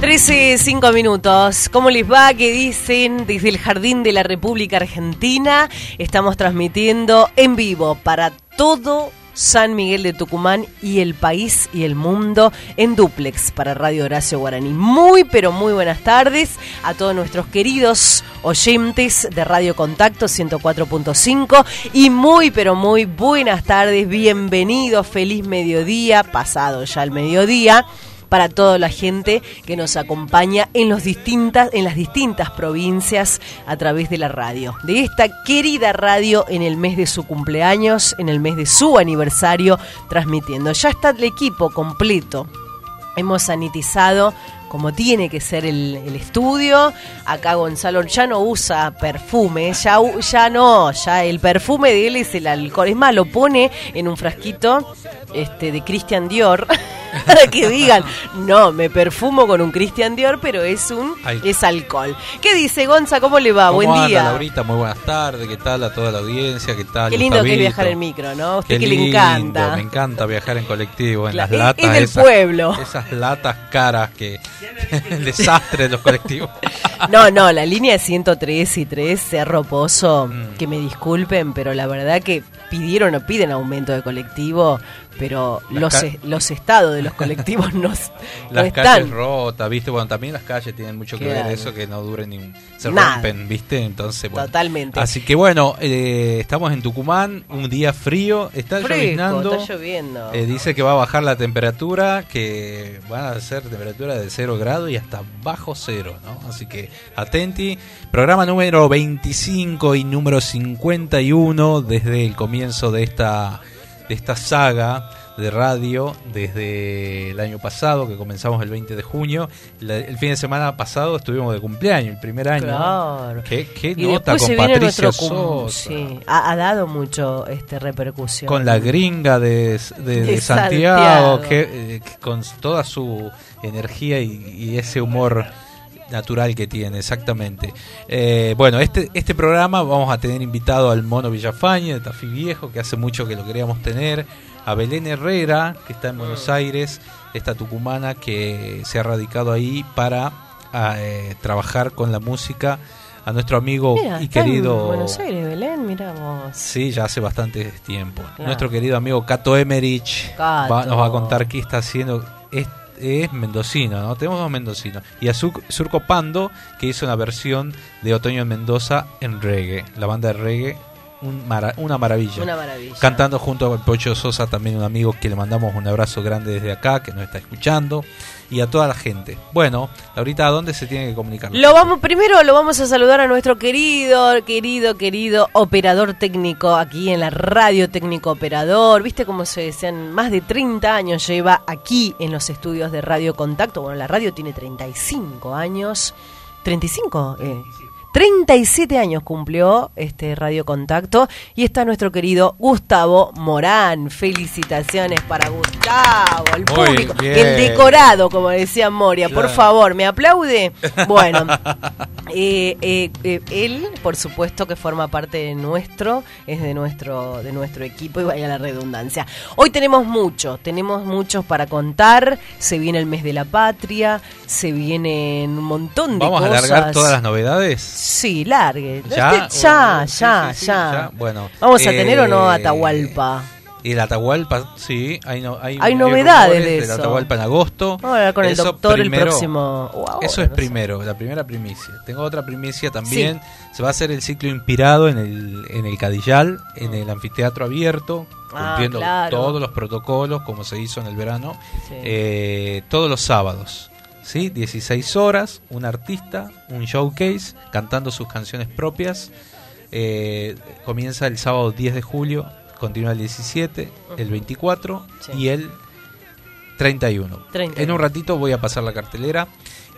13, 5 minutos. ¿Cómo les va? ¿Qué dicen? Desde el Jardín de la República Argentina estamos transmitiendo en vivo para todo San Miguel de Tucumán y el país y el mundo en duplex para Radio Horacio Guaraní. Muy, pero muy buenas tardes a todos nuestros queridos oyentes de Radio Contacto 104.5 y muy, pero muy buenas tardes, bienvenidos, feliz mediodía, pasado ya el mediodía para toda la gente que nos acompaña en, los distintas, en las distintas provincias a través de la radio. De esta querida radio en el mes de su cumpleaños, en el mes de su aniversario, transmitiendo. Ya está el equipo completo. Hemos sanitizado como tiene que ser el, estudio. Acá Gonzalo ya no usa perfume, ya, ya no, ya el perfume de él es el alcohol. Es más, lo pone en un frasquito este, de Christian Dior. para que digan, no, me perfumo con un Christian Dior, pero es un es alcohol. ¿Qué dice Gonza? ¿Cómo le va? Buen día. Laurita, muy buenas tardes. ¿Qué tal a toda la audiencia? ¿Qué tal? Qué lindo que es viajar en micro, ¿no? Usted que le encanta. Me encanta viajar en colectivo, en las latas. En el pueblo. Esas latas caras que el desastre de los colectivos. No, no, la línea 103 y 3, Cerro Pozo, mm. que me disculpen, pero la verdad que pidieron o piden aumento de colectivo pero los, los estados de los colectivos no, las calles rotas, ¿viste? Bueno, también las calles tienen mucho que ver eso, que no duren ni se rompen, ¿viste? Entonces, bueno. Totalmente. Así que bueno, eh, estamos en Tucumán, un día frío, está lloviznando. Está lloviendo. Eh, dice que va a bajar la temperatura, que van a ser temperatura de 0 grados y hasta bajo cero, ¿no? Así que atenti. Programa número 25 y número 51 desde el comienzo de esta de esta saga de radio desde el año pasado, que comenzamos el 20 de junio. el fin de semana pasado estuvimos de cumpleaños, el primer año. Claro. ¿Qué, nota con Patricia Sí, ha, dado mucho este repercusión. Con la gringa de, Santiago, Que, eh, con toda su energía y ese humor natural que tiene, exactamente. Eh, bueno, este, este programa vamos a tener invitado al Mono Villafañe de Tafí Viejo, que hace mucho que lo queríamos tener, a Belén Herrera, que está en Buenos Aires, esta tucumana que se ha radicado ahí para eh, trabajar con la música. A nuestro amigo y querido. En Buenos Aires, Belén, miramos. Sí, ya hace bastante tiempo. Nuestro querido amigo Cato Emerich nos va a contar qué está haciendo. Este es mendocino, ¿no? Tenemos dos mendocinos. Y a Surco Pando, que hizo una versión de Otoño en Mendoza en reggae. La banda de reggae una maravilla. Una maravilla. Cantando junto a Pocho Sosa, también un amigo que le mandamos un abrazo grande desde acá, que nos está escuchando, y a toda la gente. Bueno, ahorita ¿a dónde se tiene que comunicar? Lo vamos, primero lo vamos a saludar a nuestro querido, querido, querido operador técnico aquí en la radio técnico operador. ¿Viste cómo se decían? Más de 30 años lleva aquí en los estudios de Radio Contacto. Bueno, la radio tiene 35 años. 35, eh. 37 años cumplió este Radio Contacto y está nuestro querido Gustavo Morán. Felicitaciones para Gustavo, el público, el decorado, como decía Moria. Por favor, ¿me aplaude? Bueno, eh, eh, eh, él, por supuesto, que forma parte de nuestro, es de nuestro, de nuestro equipo y vaya la redundancia. Hoy tenemos mucho, tenemos muchos para contar. Se viene el mes de la patria, se vienen un montón de cosas. ¿Vamos a alargar todas las novedades? Sí, largue. ¿Ya? Ya, ya, ya. Bueno. ¿Vamos a tener o no eh, Atahualpa? Y el Atahualpa, sí, hay, no, hay, hay novedades de eso. Atahualpa en agosto. Vamos a hablar con el doctor el próximo. eso es primero, la primera primicia. Tengo otra primicia también. Se va a hacer el ciclo inspirado en el, en el Cadillal, en el anfiteatro abierto, ah, cumpliendo todos los protocolos como se hizo en el verano, eh, todos los sábados. ¿Sí? 16 horas, un artista, un showcase, cantando sus canciones propias. Eh, comienza el sábado 10 de julio, continúa el 17, el 24 y el 31. En un ratito voy a pasar la cartelera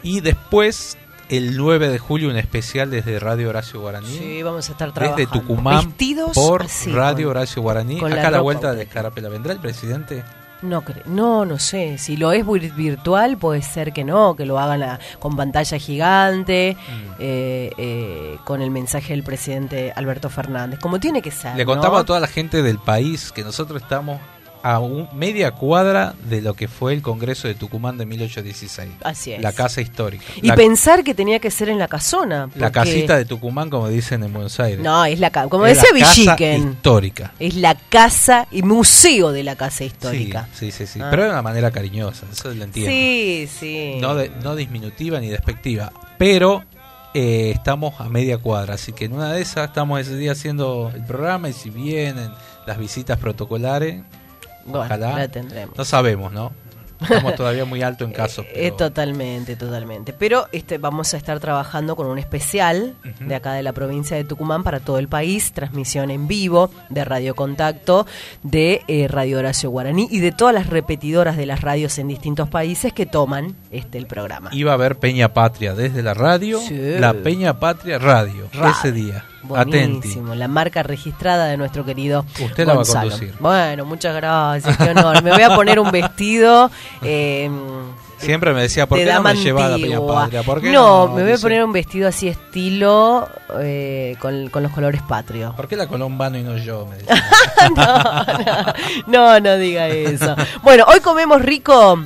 y después el 9 de julio un especial desde Radio Horacio Guaraní. Sí, vamos a estar trabajando. Desde Tucumán por Radio Horacio Guaraní. Acá a la, vuelta de Escarapela. ¿Vendrá el presidente? No, no, no sé. Si lo es virtual, puede ser que no, que lo hagan con pantalla gigante, mm. eh, eh, con el mensaje del presidente Alberto Fernández, como tiene que ser. Le contaba a toda la gente del país que nosotros estamos a media cuadra de lo que fue el Congreso de Tucumán de 1816. Así es. La casa histórica. Y pensar que tenía que ser en la casona. La casita de Tucumán, como dicen en Buenos Aires. No, es la como decía Villiquen. histórica. Es la casa y museo de la casa histórica. Sí, sí, sí. Ah. Pero de una manera cariñosa, eso lo entiendo. Sí, sí. No, no disminutiva ni despectiva. Pero eh, estamos a media cuadra, así que en una de esas estamos ese día haciendo el programa y si vienen las visitas protocolares, Ojalá. tendremos. No sabemos, ¿no? Estamos todavía muy alto en casos. Eh, totalmente, totalmente. Pero este, vamos a estar trabajando con un especial de acá de la provincia de Tucumán para todo el país, transmisión en vivo de Radio Contacto, de eh, Radio Horacio Guaraní y de todas las repetidoras de las radios en distintos países que toman este el programa. Iba a haber Peña Patria desde la radio, la Peña Patria radio, ese día. Buenísimo, la marca registrada de nuestro querido Usted la va a conducir. Bueno, muchas gracias, qué honor. Me voy a poner un vestido. Eh, Siempre me decía, ¿por qué no me lleva a la Peña Patria? no, me voy a poner un vestido así estilo eh, con, los colores patrios. ¿Por qué la Colombano y no yo? no, no, no diga eso. Bueno, hoy comemos rico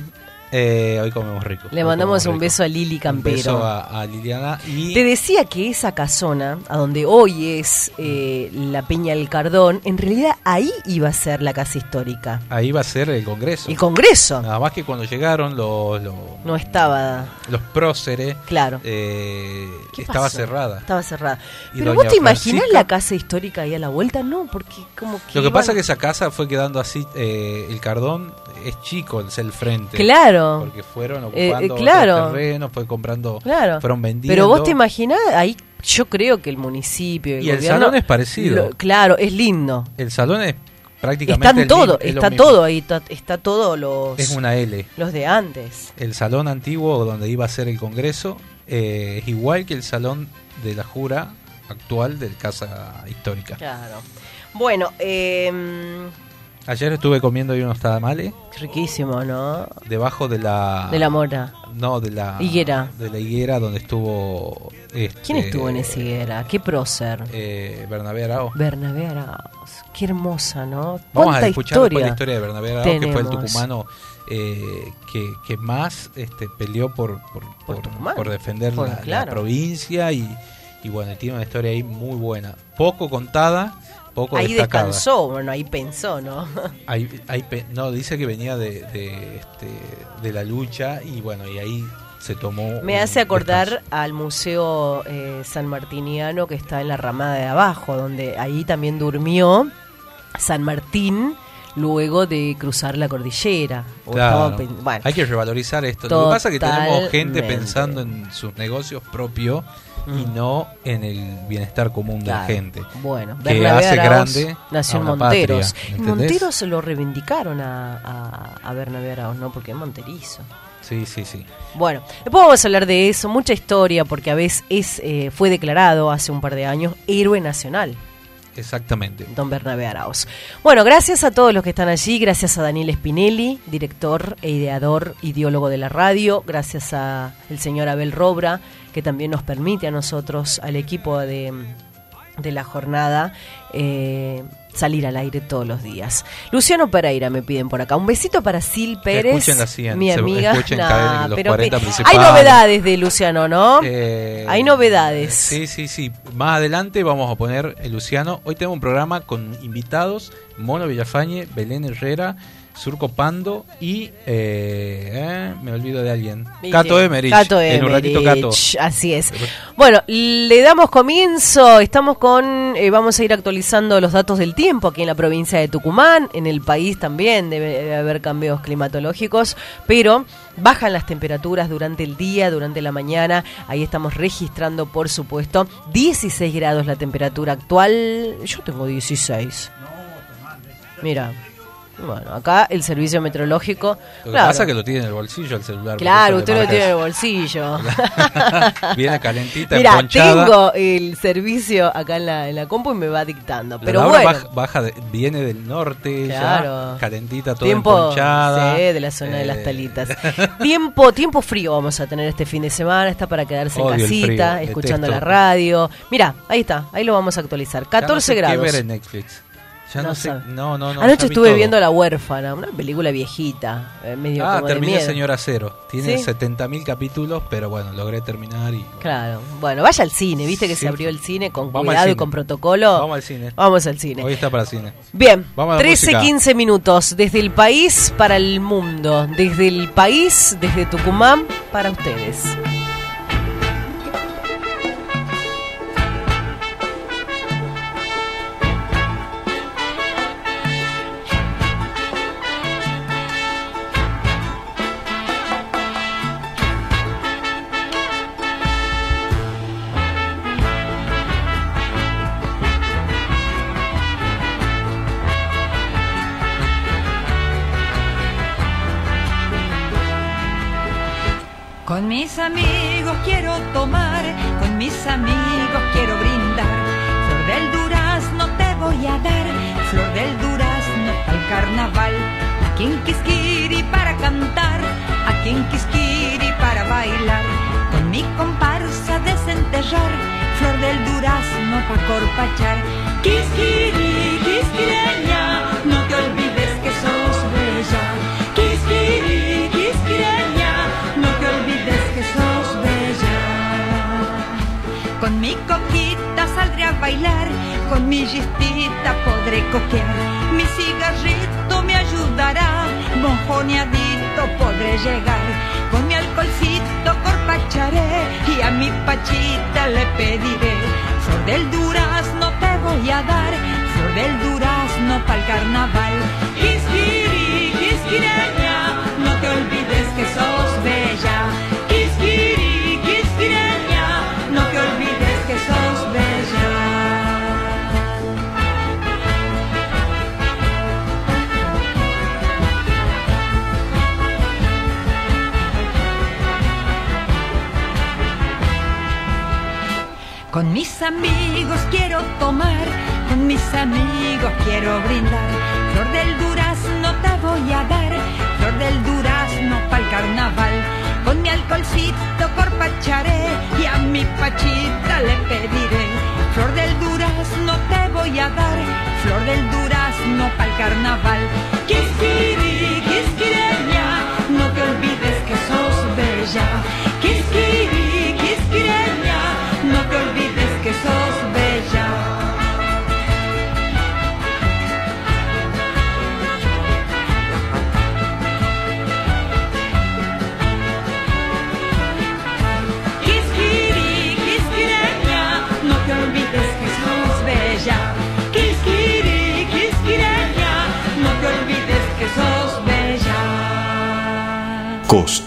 eh, hoy comemos rico. Le mandamos un beso a Lili Campero. Un beso a, Liliana. Y... Te decía que esa casona, a donde hoy es eh, la Peña del Cardón, en realidad ahí iba a ser la casa histórica. Ahí iba a ser el Congreso. El Congreso. Nada más que cuando llegaron los... no estaba... Los próceres. Claro. Eh, estaba cerrada. Estaba cerrada. Pero vos te imaginás la casa histórica ahí a la vuelta, ¿no? Porque como que... Lo que pasa es que esa casa fue quedando así, el Cardón es chico, el frente. Claro. Porque fueron eh, ocupando eh, claro. terrenos, fue comprando, claro. fueron vendiendo. Pero vos te imaginás, ahí yo creo que el municipio. y el salón es parecido. claro, es lindo. El salón es prácticamente. Están todo, está todo ahí, está, todo los. Es una L. Los de antes. El salón antiguo donde iba a ser el congreso eh, es igual que el salón de la jura actual del Casa Histórica. Claro. Bueno, eh, Ayer estuve comiendo ahí unos tamales. Riquísimo, ¿no? Debajo de la... De la mora. No, de la... Higuera. De la higuera donde estuvo... Este, ¿Quién estuvo en esa higuera? ¿Qué prócer? Eh, Bernabé Arauz. Bernabé Arauz. Qué hermosa, ¿no? Vamos a escuchar la historia de Bernabé Arauz, que fue el tucumano eh, que, que, más este, peleó por, por, por, defender la, provincia y, y bueno, tiene una historia ahí muy buena. Poco contada ahí descansó, bueno, ahí pensó, ¿no? ahí, no, dice que venía de, de, este, de la lucha y bueno, y ahí se tomó. Me hace acordar al Museo eh, San Martiniano que está en la ramada de abajo, donde ahí también durmió San Martín luego de cruzar la cordillera. Claro. Hay que revalorizar esto. Lo que pasa es que tenemos gente pensando en sus negocios propios y no en el bienestar común de la gente. Bueno, que hace grande nació en Monteros. en Monteros lo reivindicaron a, a, Bernabé Arauz, ¿no? Porque es monterizo. Sí, sí, sí. Bueno, después vamos a hablar de eso, mucha historia, porque a veces es, eh, fue declarado hace un par de años héroe nacional. Exactamente. Don Bernabé Arauz. Bueno, gracias a todos los que están allí, gracias a Daniel Spinelli, director e ideador, ideólogo de la radio, gracias a el señor Abel Robra, que también nos permite a nosotros, al equipo de, de la jornada, eh, salir al aire todos los días. Luciano Pereira me piden por acá. Un besito para Sil Pérez, mi amiga. pero hay novedades de Luciano, ¿no? Eh, hay novedades. Sí, sí, sí. Más adelante vamos a poner el Luciano. Hoy tengo un programa con invitados, Mono Villafañe, Belén Herrera. Surco Pando y eh, eh, me olvido de alguien. Cato Emerich. Cato En un ratito Cato. Así es. Bueno, le damos comienzo. Estamos con, eh, vamos a ir actualizando los datos del tiempo aquí en la provincia de Tucumán, en el país también debe haber cambios climatológicos, pero bajan las temperaturas durante el día, durante la mañana. Ahí estamos registrando, por supuesto, 16 grados la temperatura actual. Yo tengo 16. Mira, bueno, acá el servicio meteorológico. Lo que pasa es que lo tiene en el bolsillo el celular. Claro, usted lo tiene en el bolsillo. Viene calentita, Mira, tengo el servicio acá en la, en la compu y me va dictando. Pero bueno. Baja, viene del norte, ya, calentita, todo tiempo, Sí, de la zona de las eh. talitas. tiempo, tiempo frío vamos a tener este fin de semana. Está para quedarse en casita, escuchando la radio. Mira, ahí está, ahí lo vamos a actualizar. 14 grados. ver en Netflix. Ya no, sé. No, no, no. Anoche estuve viendo La Huérfana, una película viejita. Eh, medio ah, terminé Señora Cero. Tiene ¿Sí? 70.000 capítulos, pero bueno, logré terminar y. Claro. Bueno, vaya al cine. Viste que se abrió el cine con cuidado y con protocolo. Vamos al cine. Vamos al cine. Hoy está para cine. Bien, 13, 15 minutos. Desde el país para el mundo. Desde el país, desde Tucumán, para ustedes. Amigos quiero tomar, con mis amigos quiero brindar. Flor del durazno te voy a dar, flor del durazno para el carnaval. Aquí en Quisquiri para cantar, aquí en Quisquiri para bailar. Con mi comparsa desenterrar, flor del durazno para corpachar. Quisquiri, quisquireña, no con mi gistita podré coquear. Mi cigarrito me ayudará, mojoneadito podré llegar. Con mi alcoholcito corpacharé y a mi pachita le pediré. Flor del durazno te voy a dar, flor del durazno pa'l carnaval. Quisquiri, quisquireña, no te olvides que sos bella. Con mis amigos quiero tomar, con mis amigos quiero brindar. Flor del durazno te voy a dar, flor del durazno pa'l carnaval. Con mi alcoholcito corpacharé y a mi pachita le pediré. Flor del durazno te voy a dar, flor del durazno pa'l carnaval. Quisquiri, quisquireña, no te olvides que sos bella.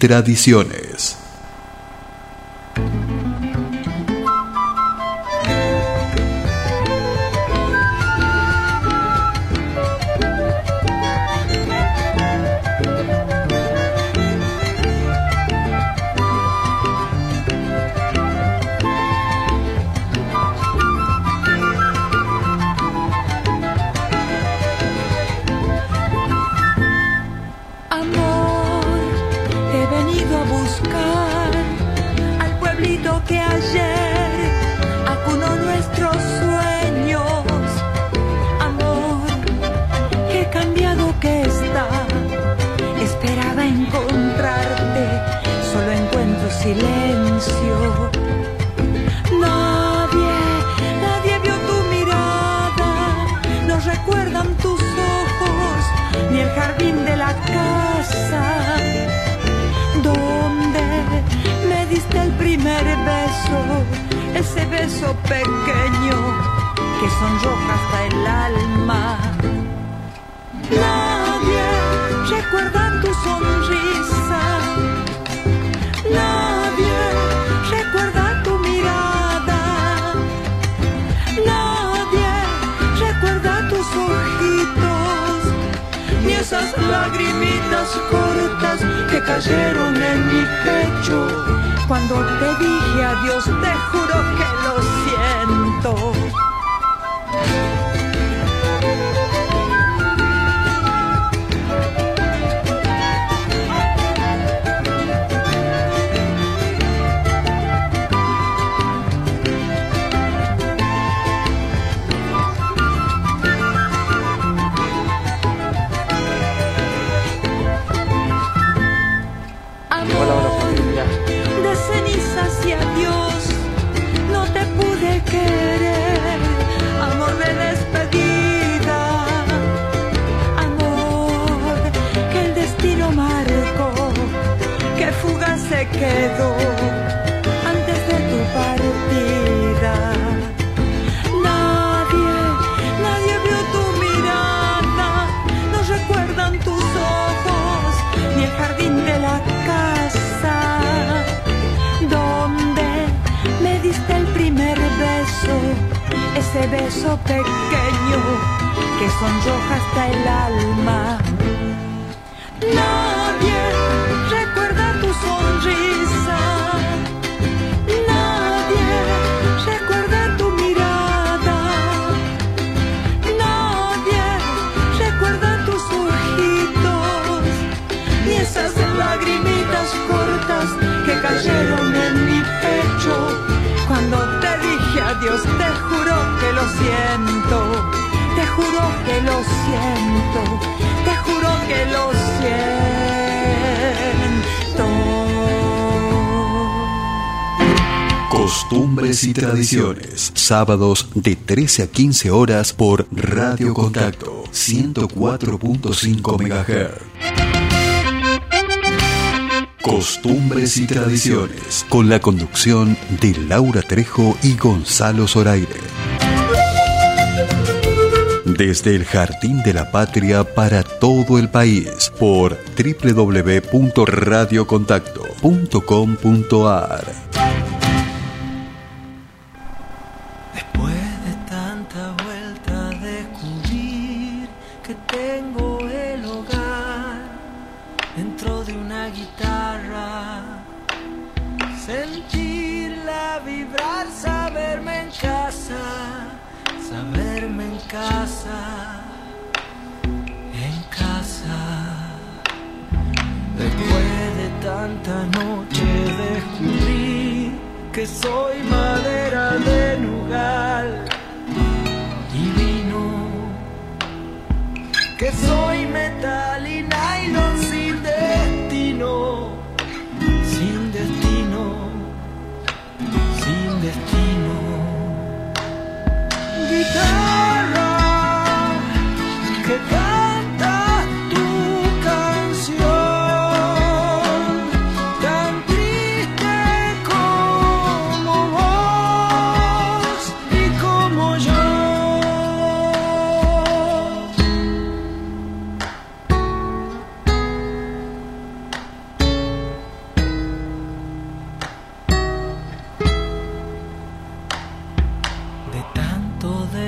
tradición. beso pequeño que sonroja hasta el alma. Nadie recuerda tu sonrisa. Nadie recuerda tu mirada. Nadie recuerda tus ojitos. Ni esas lagrimitas cortas que cayeron en mi pecho cuando te dije adiós, te juro que lo siento. quedó antes de tu partida. Nadie, nadie vio tu mirada, no recuerdan tus ojos ni el jardín de la casa donde me diste el primer beso, ese beso pequeño que sonroja hasta el alma. cayeron en mi pecho. Cuando te dije adiós, te juro que lo siento. Te juro que lo siento. Te juro que lo siento. Costumbres y tradiciones. Sábados de 13 a 15 horas por Radio Contacto 104.5 MHz. Costumbres y Tradiciones, con la conducción de Laura Trejo y Gonzalo Zoraire. Desde el Jardín de la Patria para todo el país, por www.radiocontacto.com.ar.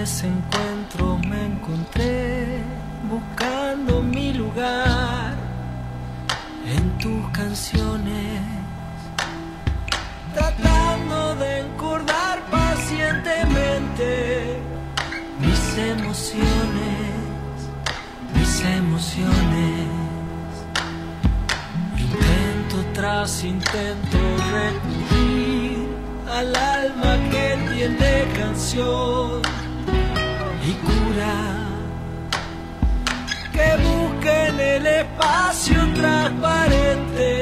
ese encuentro me encontré buscando mi lugar en tus canciones, tratando de encordar pacientemente mis emociones, mis emociones. Intento tras intento recurrir al alma tiene canción y cura. Que busque en el espacio transparente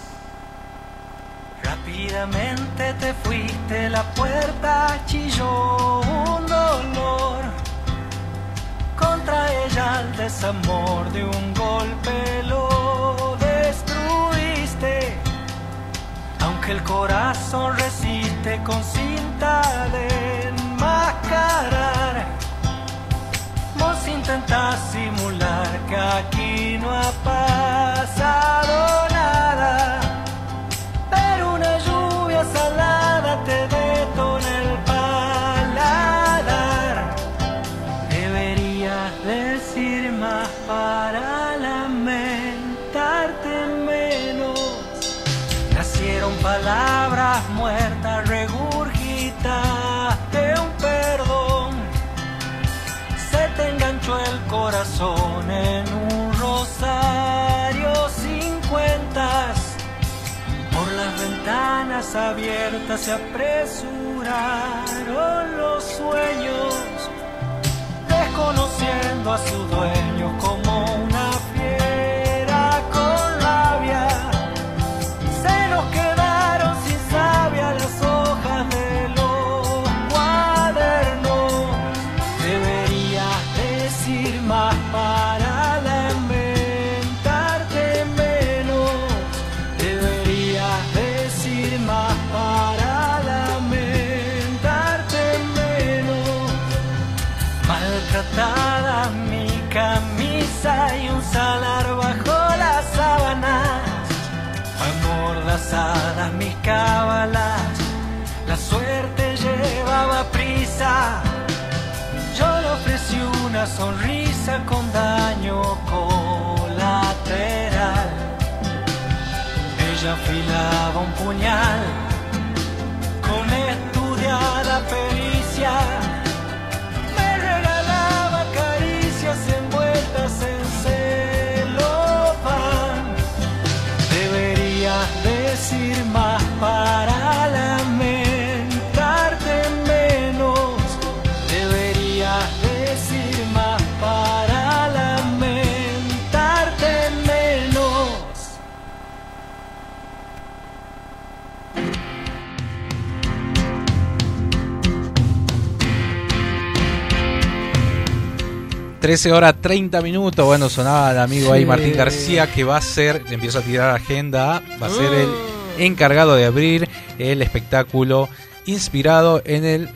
13 horas 30 minutos. Bueno, sonaba el amigo ahí Martín García que va a ser, empieza a tirar agenda, va a ser el uh. encargado de abrir el espectáculo inspirado en el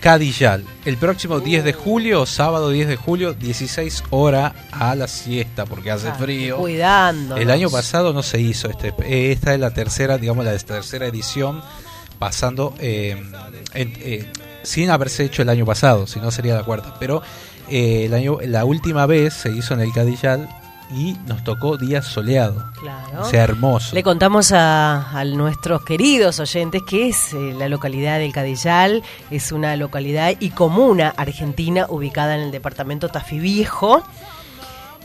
Cadillal. El próximo 10 uh. de julio, sábado 10 de julio, 16 horas a la siesta porque hace frío. Cuidando. El año pasado no se hizo este, eh, esta es la tercera, digamos la tercera edición pasando eh, eh, sin haberse hecho el año pasado, si no sería la cuarta, pero eh, el año, la última vez se hizo en el Cadillal y nos tocó día soleado. Claro. O sea, hermoso. Le contamos a, a nuestros queridos oyentes que es eh, la localidad del Cadillal, es una localidad y comuna argentina ubicada en el departamento Tafí Viejo.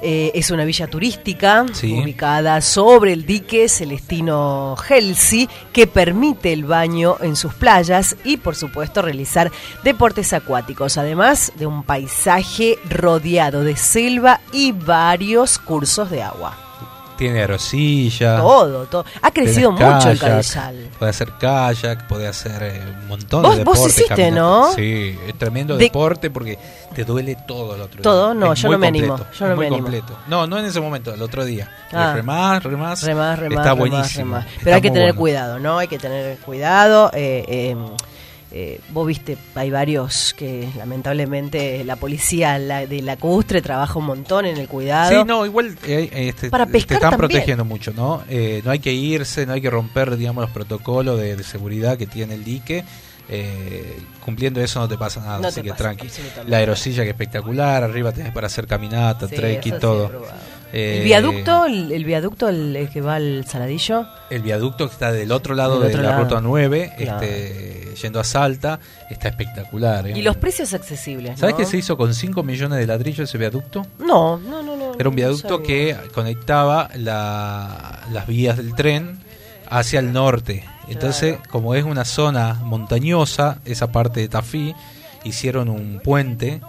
Eh, es una villa turística ubicada sobre el dique Celestino Helsi que permite el baño en sus playas y por supuesto realizar deportes acuáticos, además de un paisaje rodeado de selva y varios cursos de agua tiene arosilla. Todo, todo. Ha crecido mucho el Cadillal. Puede hacer kayak, puede hacer eh, un montón de deportes. Vos hiciste, ¿no? Sí, es tremendo deporte porque te duele todo el otro ¿Todo? No, yo no me animo. Yo no me animo. completo. No, no en ese momento, el otro día. Ah. Remás, remás. Remás, remás. Está buenísimo. Pero hay que tener cuidado, ¿no? Hay que tener cuidado. Eh, eh, eh, vos viste, hay varios que lamentablemente la policía de la Custre trabaja un montón en el cuidado. Sí, no, igual eh, este, Para te están protegiendo mucho, ¿no? Eh, no hay que irse, no hay que romper, digamos, los protocolos de, seguridad que tiene el dique. cumpliendo eso no te pasa nada, así que tranqui. La aerosilla que es espectacular, arriba tenés para hacer caminata, trek y todo. ¿El viaducto, el, viaducto el, que va al Saladillo? El viaducto que está del otro lado de la ruta 9, este, yendo a Salta, está espectacular. ¿eh? Y los precios accesibles. ¿Sabes que se hizo con 5 millones de ladrillos ese viaducto? No, no, no. no Era un viaducto que conectaba las vías del tren hacia el norte. Entonces, como es una zona montañosa, esa parte de Tafí, hicieron un puente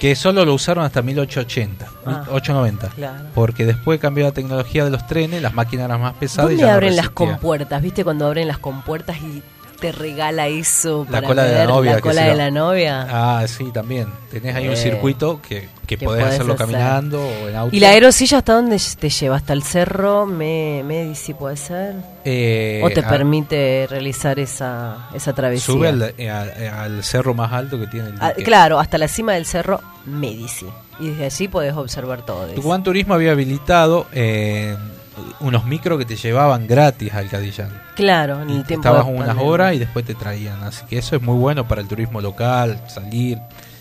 que solo lo usaron hasta 1880, 890. Ah. Porque después cambió la tecnología de los trenes, las máquinas eran más pesadas y ya abren las compuertas? ¿Viste cuando abren las compuertas y te regala eso la cola de la novia? La cola de la novia. Ah, sí, también. Tenés ahí un eh, circuito que, que, podés, hacerlo caminando o en auto. ¿Y la aerosilla hasta dónde te lleva? ¿Hasta el cerro Me Medici puede ser? Eh, ¿O te permite realizar esa, esa travesía? Sube al, eh, al, cerro más alto que tiene el ah, Claro, hasta la cima del cerro Medici. Y desde allí podés observar todo. Tucumán Turismo había habilitado... Eh, unos micros que te llevaban gratis al Cadillán. Claro, en el tiempo. Estabas unas horas y después te traían. Así que eso es muy bueno para el turismo local, salir,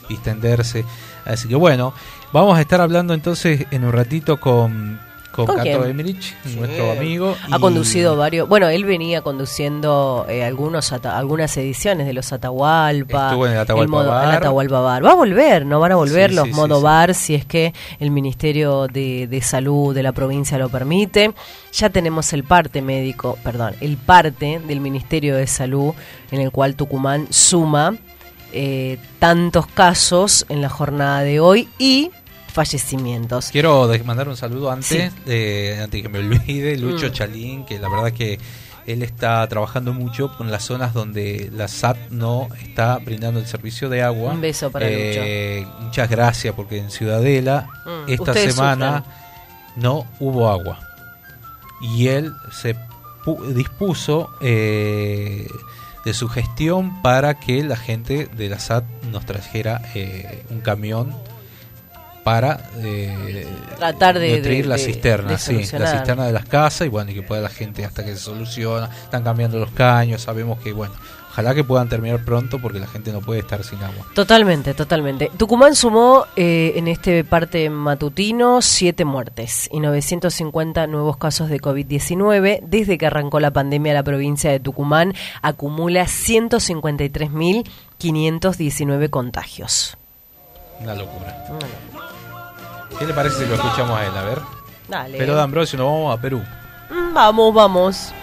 distenderse. Así que bueno, vamos a estar hablando entonces en un ratito con con, Cato Emerich, nuestro amigo. Ha conducido varios. Bueno, él venía conduciendo eh, algunos algunas ediciones de los Atahualpa. Estuvo en el Atahualpa, bar. Va a volver, no van a volver los modo bar si es que el Ministerio de, de, Salud de la provincia lo permite. Ya tenemos el parte médico, perdón, el parte del Ministerio de Salud en el cual Tucumán suma eh, tantos casos en la jornada de hoy y fallecimientos. Quiero mandar un saludo antes, de, antes que me olvide, Lucho mm. Chalín, que la verdad que él está trabajando mucho con las zonas donde la SAT no está brindando el servicio de agua. Un beso para eh, Muchas gracias, porque en Ciudadela mm, esta semana no hubo agua. Y él se dispuso eh, de su gestión para que la gente de la SAT nos trajera eh, un camión para eh, tratar de nutrir la cisterna, sí, la cisterna de las casas y bueno, y que pueda la gente hasta que se soluciona, están cambiando los caños, sabemos que bueno, ojalá que puedan terminar pronto porque la gente no puede estar sin agua. Totalmente, totalmente. Tucumán sumó eh, en este parte matutino siete muertes y 950 nuevos casos de COVID-19. Desde que arrancó la pandemia, la provincia de Tucumán acumula 153.519 contagios. Una locura. Una locura. ¿Qué le parece si lo escuchamos a él? A ver. Dale. Pero de Ambrosio, nos vamos a Perú. Mm, vamos, vamos.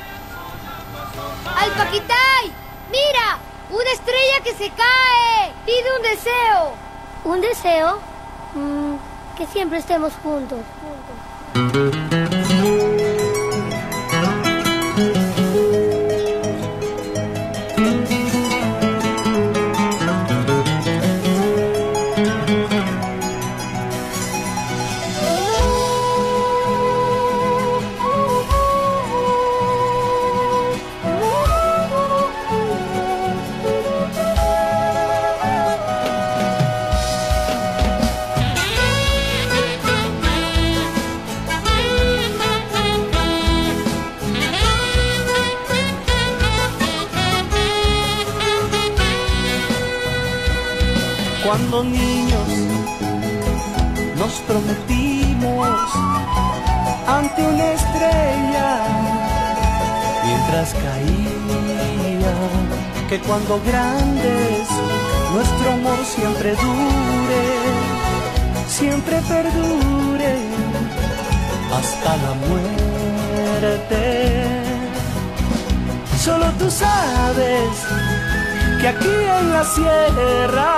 ¡Al Paquitay! ¡Mira! ¡Una estrella que se cae! ¡Pide un deseo! ¿Un deseo? Mm, que siempre estemos juntos. Cuando cuando grandes nuestro amor siempre dure, siempre perdure hasta la muerte. Solo tú sabes que aquí en la sierra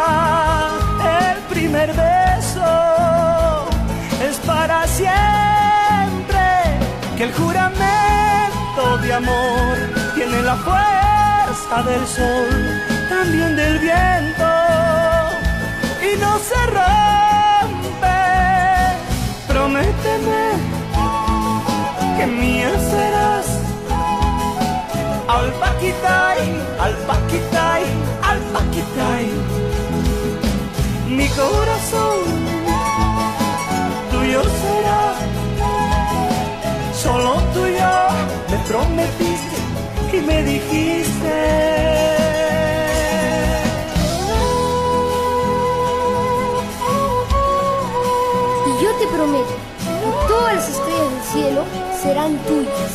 el primer beso es para siempre, que el juramento de amor tiene la fuerza del sol, también del viento y no se rompe. Prométeme que mía serás. Al paquitay, al paquitay, al paquitay. Mi corazón tuyo será. Solo tuyo me prometiste y me dijiste. Serán tuyas.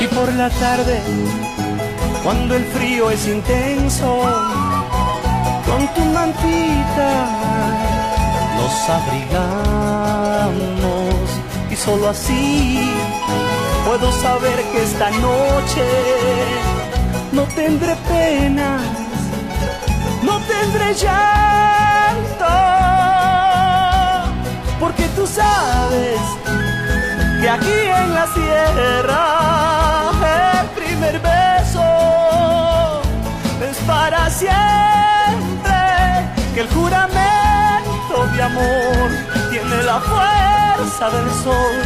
Y por la tarde, cuando el frío es intenso, con tu mantita nos abrigamos solo así. Puedo saber que esta noche no tendré penas, no tendré llanto, porque tú sabes que aquí en la sierra el primer beso es para siempre, que el juramento de amor tiene la fuerza del sol,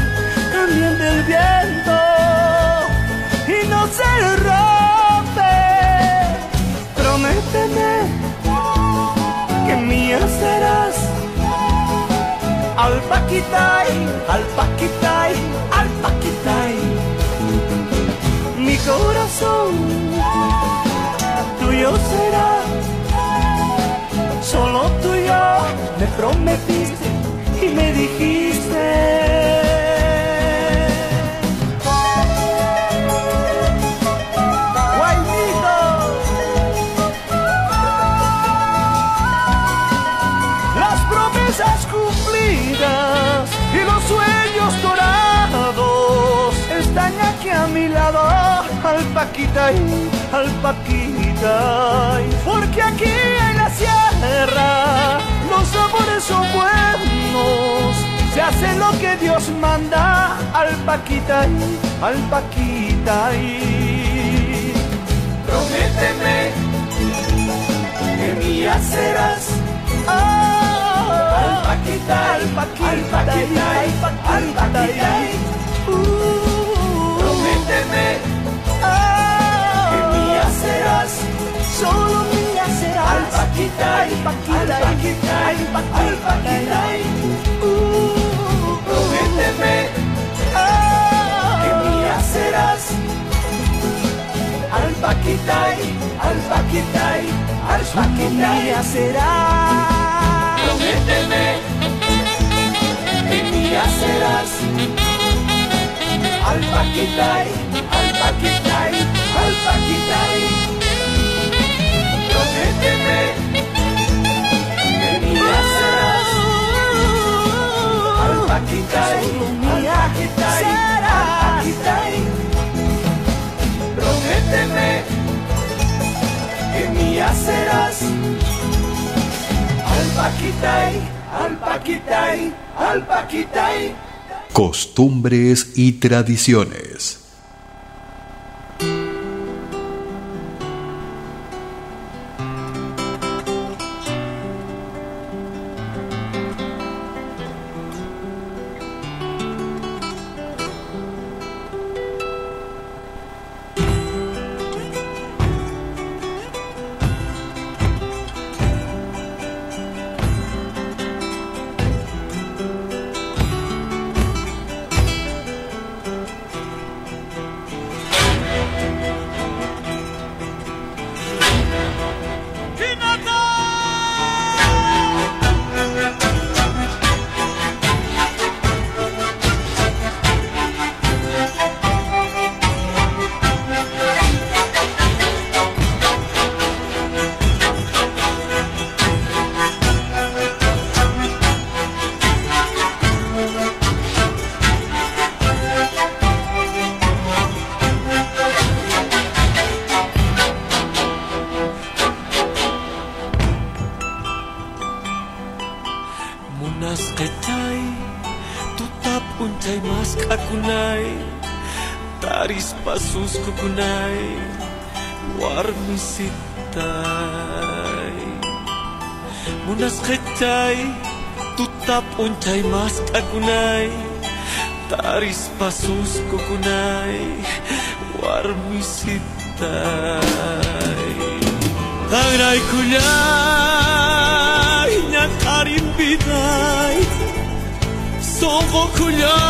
también del viento y no se rompe. Prométeme que mía serás. Al paquitay, al paquitay, al paquitay. Mi corazón tuyo será solo tú y yo me prometiste al paquita y al paquita, Dios manda al paquita al paquita prométeme que mía serás. al paquita, al paquita, al paquita, al paquita, prométeme que mía serás. Solo al paquita, al paquita, al paquita, al paquita, prométeme que mía serás. Al paquita, al paquita, al paquita, mía serás. Prométeme que mía serás. Al paquita, Paquitay, al paquitay. Prométeme que mía serás. Al paquitay, al paquitay, al paquitay. Costumbres y tradiciones. pasus kukunay warmisitay. Tangray kulay nyan karimbiday Songo kulay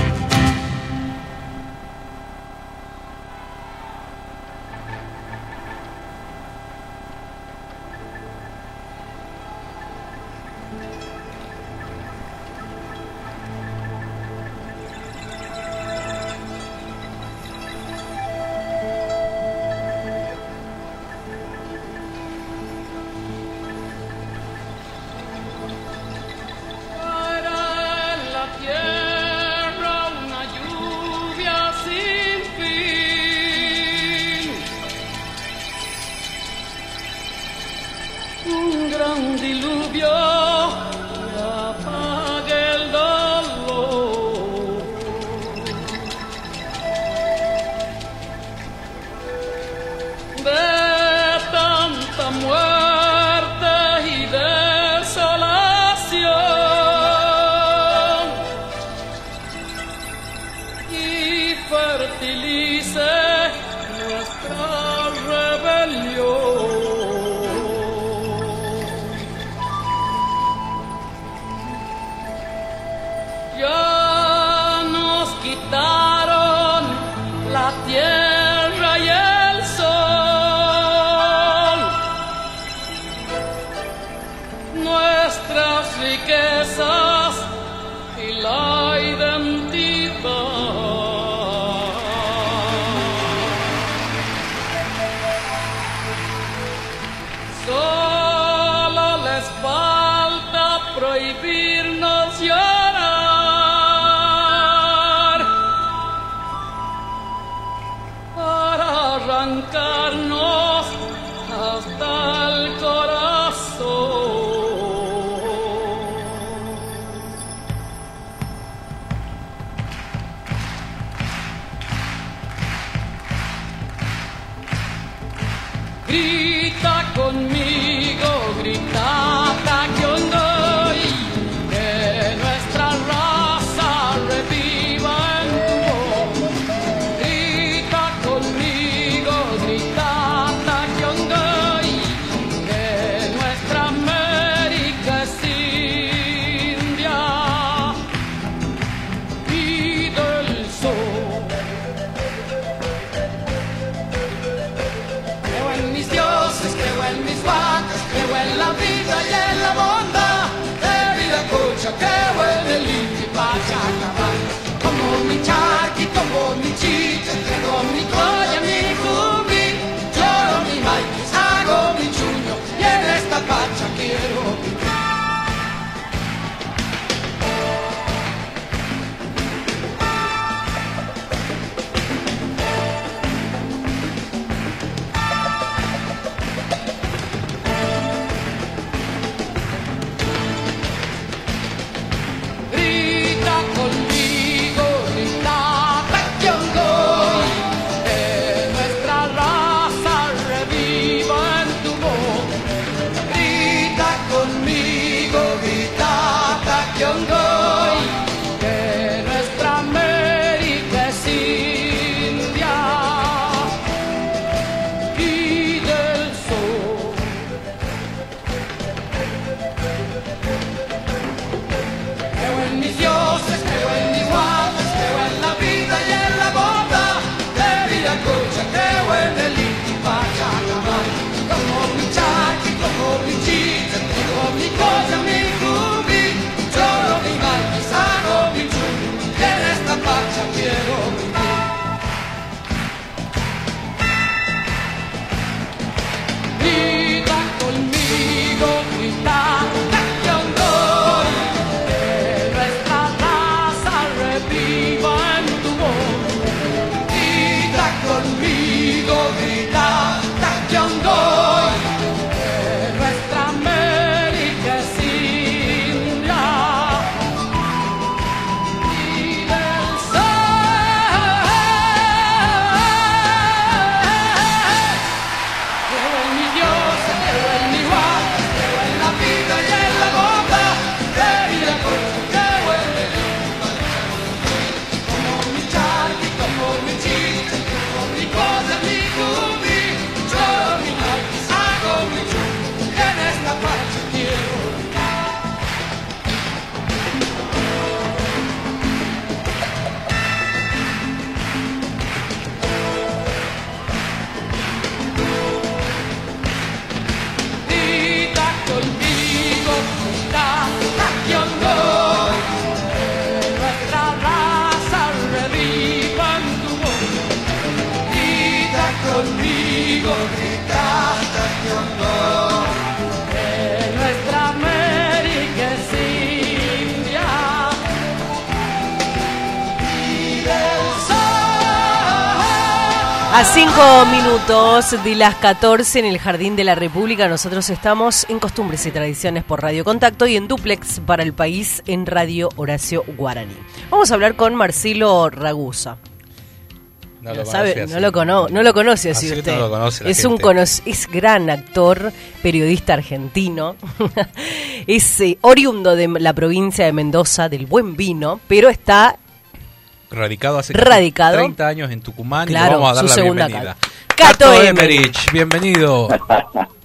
A cinco minutos de las 14 en el Jardín de la República, nosotros estamos en Costumbres y Tradiciones por Radio Contacto y en Duplex para el país en Radio Horacio Guaraní. Vamos a hablar con Marcelo Ragusa. No lo, sabe, no lo, no lo conoce así, usted. es un es gran actor, periodista argentino. es eh, oriundo de la provincia de Mendoza, del buen vino, pero está radicado hace radicado. 30 años en Tucumán y vamos a dar la bienvenida. Cato, Emerich, bienvenido.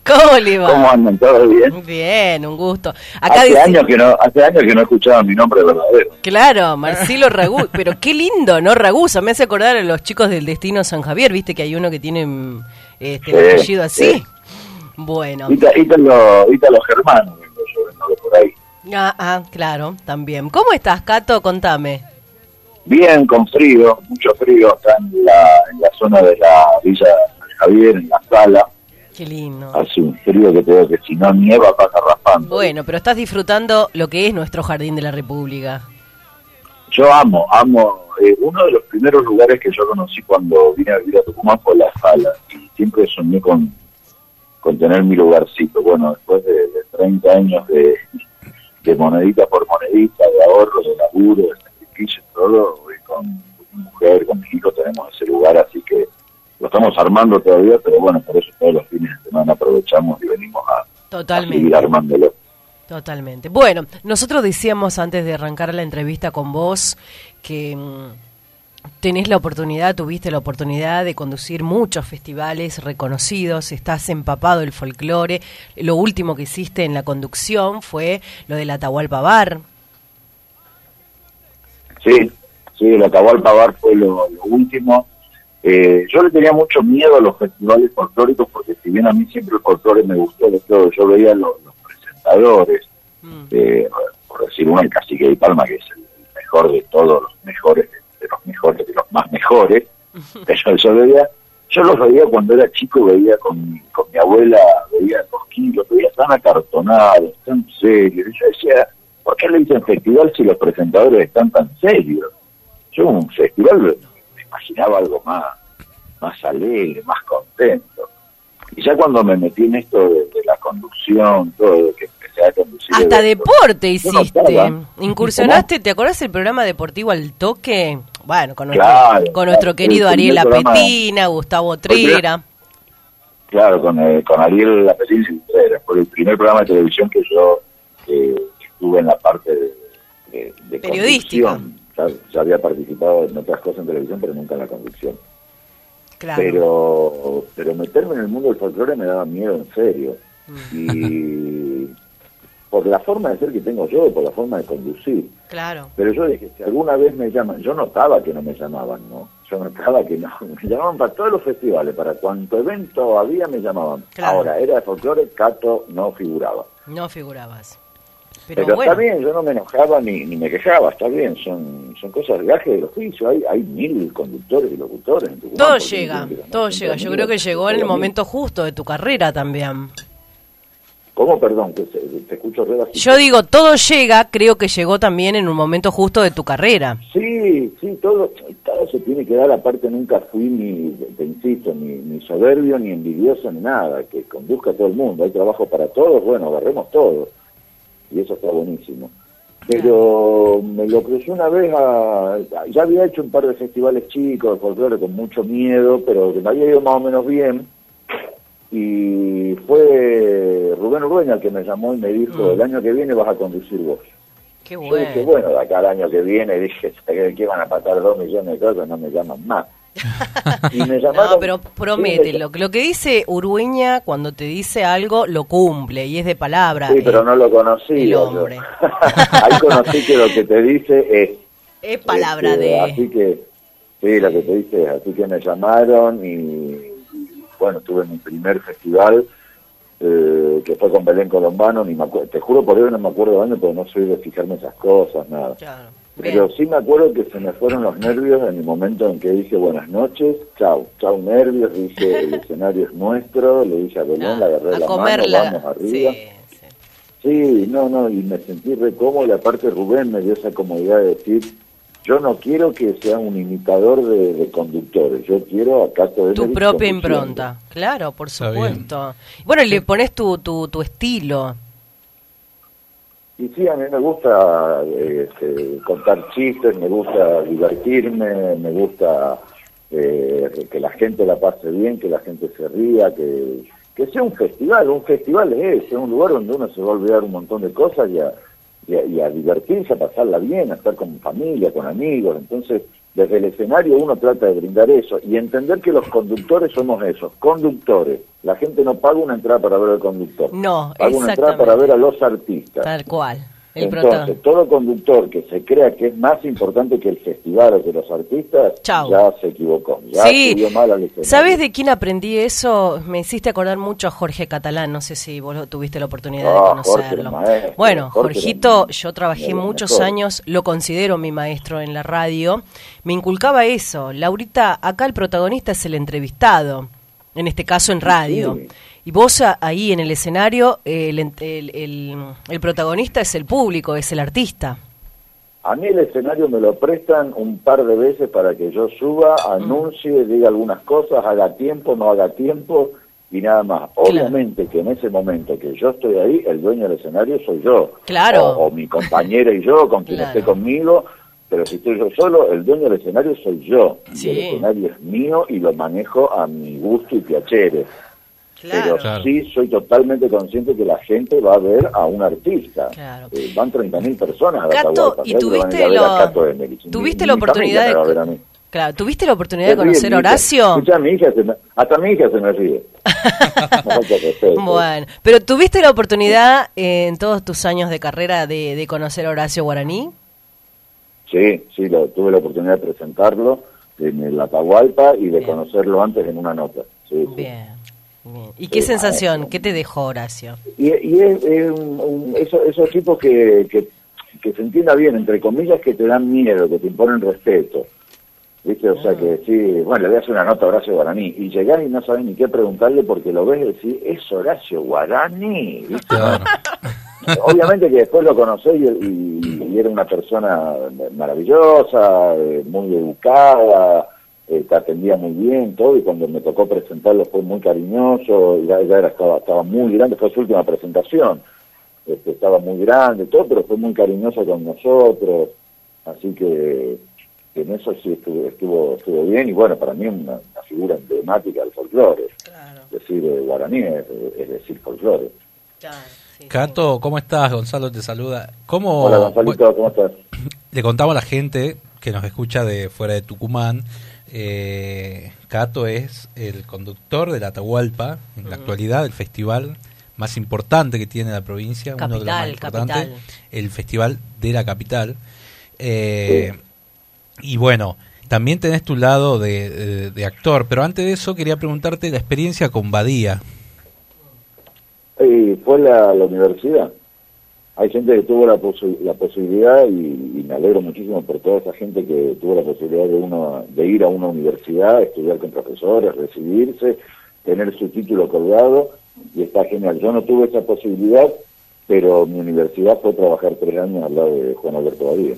¿Cómo le va? ¿Cómo andan? ¿Todo bien? Bien, un gusto. hace, años que no, hace años que no escuchaba mi nombre verdadero. Claro, Marcelo Ragú. pero qué lindo, ¿no? Ragusa. Me hace acordar a los chicos del Destino San Javier. ¿Viste que hay uno que tiene este, el apellido así? Bueno. Ítalo, Ítalo Germán, yo por ahí. Ah, ah, claro, también. ¿Cómo estás, Cato? Contame. Bien, con frío, mucho frío acá en la, en la zona de la Villa San Javier, en la sala. Qué lindo. Hace un frío que te que si no nieva pasa raspando. Bueno, pero estás disfrutando lo que es nuestro Jardín de la República. Yo amo, amo. Eh, uno de los primeros lugares que yo conocí cuando vine a vivir a Tucumán fue la sala. Y siempre soñé con, con tener mi lugarcito. Bueno, después de, de 30 años de, de monedita por monedita, de ahorro, de laburo, de todo, y con mi mujer, con mi hijo tenemos ese lugar, así que lo estamos armando todavía, pero bueno, por eso todos los fines de semana aprovechamos y venimos a, Totalmente. seguir armándolo. Totalmente. Bueno, nosotros decíamos antes de arrancar la entrevista con vos que mm, tenés la oportunidad, tuviste la oportunidad de conducir muchos festivales reconocidos, estás empapado del folclore. Lo último que hiciste en la conducción fue lo del Atahualpa Bar, Sí, sí, el Atahualpa Bar fue lo, último. Eh, yo le tenía mucho miedo a los festivales folclóricos porque si bien a mí siempre el folclore me gustó de todo, yo veía los, presentadores, mm. eh, por decir uno, el Cacique de Palma, que es el mejor de todos los mejores, de los mejores, de los más mejores, eso yo veía, yo los veía cuando era chico, veía con, con mi abuela, veía los los veía tan acartonados, tan serios, yo decía, ¿Por qué le dicen festival si los presentadores están tan serios? Yo un festival me imaginaba algo más, más alegre, más contento. Y ya cuando me metí en esto de, la conducción, todo, que empecé a conducir... Hasta deporte hiciste. Incursionaste, ¿te acordás del programa deportivo Al Toque? Bueno, con nuestro, con nuestro querido Ariel Apetina, Gustavo Trera. Claro, con, eh, con Ariel Apetina y Trera. Fue el primer programa de televisión que yo... Eh, estuve en la parte de, de, periodística. Ya, había participado en otras cosas en televisión, pero nunca en la conducción. Claro. Pero, pero meterme en el mundo del folclore me daba miedo en serio. Mm. Y por la forma de ser que tengo yo, por la forma de conducir. Claro. Pero yo dije, si alguna vez me llaman, yo notaba que no me llamaban, ¿no? Yo notaba que no, me llamaban para todos los festivales, para cuanto evento había me llamaban. Ahora, era de folclore, Cato no figuraba. No figurabas. Pero, está bien, yo no me enojaba ni, ni me quejaba, está bien, son, son cosas de viaje del oficio, hay, hay mil conductores y locutores en Todo llega, todo llega, yo creo que llegó en el momento justo de tu carrera también. ¿Cómo? Perdón, que te escucho Yo digo, todo llega, creo que llegó también en un momento justo de tu carrera. Sí, sí, todo, todo se tiene que dar, aparte nunca fui ni, te insisto, ni, ni soberbio, ni envidioso, ni nada, que conduzca a todo el mundo, hay trabajo para todos, bueno, agarremos todos y eso está buenísimo. Pero me lo crucé una vez, a, ya había hecho un par de festivales chicos de folclore con mucho miedo, pero que me había ido más o menos bien. Y fue Rubén Urdueña el que me llamó y me dijo, mm. el año que viene vas a conducir vos. Qué bueno. Yo dije, bueno, de acá al año que viene, dije, que van a patar dos millones de cosas, no me llaman más. no, pero promete, lo, que dice Urueña cuando te dice algo lo cumple y es de palabra. Sí, pero no lo conocí. hombre. Ahí conocí que lo que te dice es... Es palabra este, de... Así que, sí, lo que te dice así que me llamaron y, bueno, tuve mi primer festival eh, que fue con Belén Colombano, ni me te juro por eso no me acuerdo de año, pero no soy de fijarme esas cosas, nada. Claro. Pero sí me acuerdo que se me fueron los nervios en el momento en que dije buenas noches, chau, chau nervios, dije el escenario es nuestro, le dije a Belén, la agarré la mano, vamos arriba. Sí, no, no, y me sentí re cómodo y aparte Rubén me dio esa comodidad de decir, yo no quiero que sea un imitador de, conductores, yo quiero acaso de Tu propia impronta, claro, por supuesto. Bueno, y le pones tu, tu, tu estilo. Y sí, a mí me gusta este, contar chistes, me gusta divertirme, me gusta eh, que la gente la pase bien, que la gente se ría, que, que sea un festival. Un festival es, es un lugar donde uno se va a olvidar un montón de cosas y a, y a, divertirse, a pasarla bien, a estar con familia, con amigos. Entonces, desde el escenario uno trata de brindar eso y entender que los conductores somos esos, conductores. La gente no paga una entrada para ver al conductor. No, paga una entrada para ver a los artistas. Tal cual. Entonces, todo conductor que se crea que es más importante que el festival o que los artistas, ya se equivocó, ya sí. mal al ¿Sabes de quién aprendí eso? Me hiciste acordar mucho a Jorge Catalán, no sé si vos tuviste la oportunidad de ah, conocerlo. bueno, Jorgito, yo trabajé muchos años, lo considero mi maestro en la radio, me inculcaba eso, Laurita, acá el protagonista es el entrevistado, en este caso en radio. Y vos ahí en el escenario, el, el, protagonista es el público, es el artista. A mí el escenario me lo prestan un par de veces para que yo suba, mm. anuncie, diga algunas cosas, haga tiempo, no haga tiempo y nada más. Obviamente que en ese momento que yo estoy ahí, el dueño del escenario soy yo. Claro. O, mi compañera y yo, con quien esté conmigo, pero si estoy yo solo, el dueño del escenario soy yo. Y el escenario es mío y lo manejo a mi gusto y piacere. Pero sí soy totalmente consciente que la gente va a ver a un artista. Eh, van 30.000 personas a Cato, ¿y tuviste, lo... ¿tuviste la oportunidad de... Claro, ¿tuviste la oportunidad de conocer a Horacio? mi hija se me... hasta mi hija se me ríe. bueno, pero ¿tuviste la oportunidad eh, en todos tus años de carrera de, de conocer a Horacio Guaraní? Sí, sí, lo, tuve la oportunidad de presentarlo en el Atahualpa y de conocerlo antes en una nota. Sí, Bien. ¿Y qué sensación? ¿Qué te dejó Horacio? Y, es, esos tipos que, que, se entienda bien, entre comillas, que te dan miedo, que te imponen respeto. ¿Viste? O sea, que ah. sí, bueno, le voy a hacer una nota a Horacio Guaraní. Y llegás y no sabes ni qué preguntarle porque lo ves y decís, es Horacio Guaraní. Obviamente que después lo conocí y, y, era una persona maravillosa, eh, muy educada, eh, te atendía muy bien, todo, y cuando me tocó presentarlo fue muy cariñoso, ya, ya era, estaba, estaba muy grande, fue su última presentación, este, estaba muy grande, todo, pero fue muy cariñoso con nosotros, así que en eso sí estuvo, estuvo, bien, y bueno, para mí una, una figura emblemática del folclore, es decir, eh, guaraní es, decir folclore. Cato, ¿cómo estás? Gonzalo te saluda. ¿Cómo, Hola Gonzalito, ¿cómo estás? Le contaba a la gente que nos escucha de fuera de Tucumán eh, Cato es el conductor de la Atahualpa, en la actualidad, el festival más importante que tiene la provincia, uno de los más importantes, el festival de la capital. Eh, y bueno, también tenés tu lado de, actor, pero antes de eso quería preguntarte la experiencia con Badía. fue la universidad hay gente que tuvo la, la posibilidad y, me alegro muchísimo por toda esa gente que tuvo la posibilidad de uno de ir a una universidad, estudiar con profesores, recibirse, tener su título colgado y está genial. Yo no tuve esa posibilidad, pero mi universidad fue trabajar tres años al lado de Juan Alberto Badía.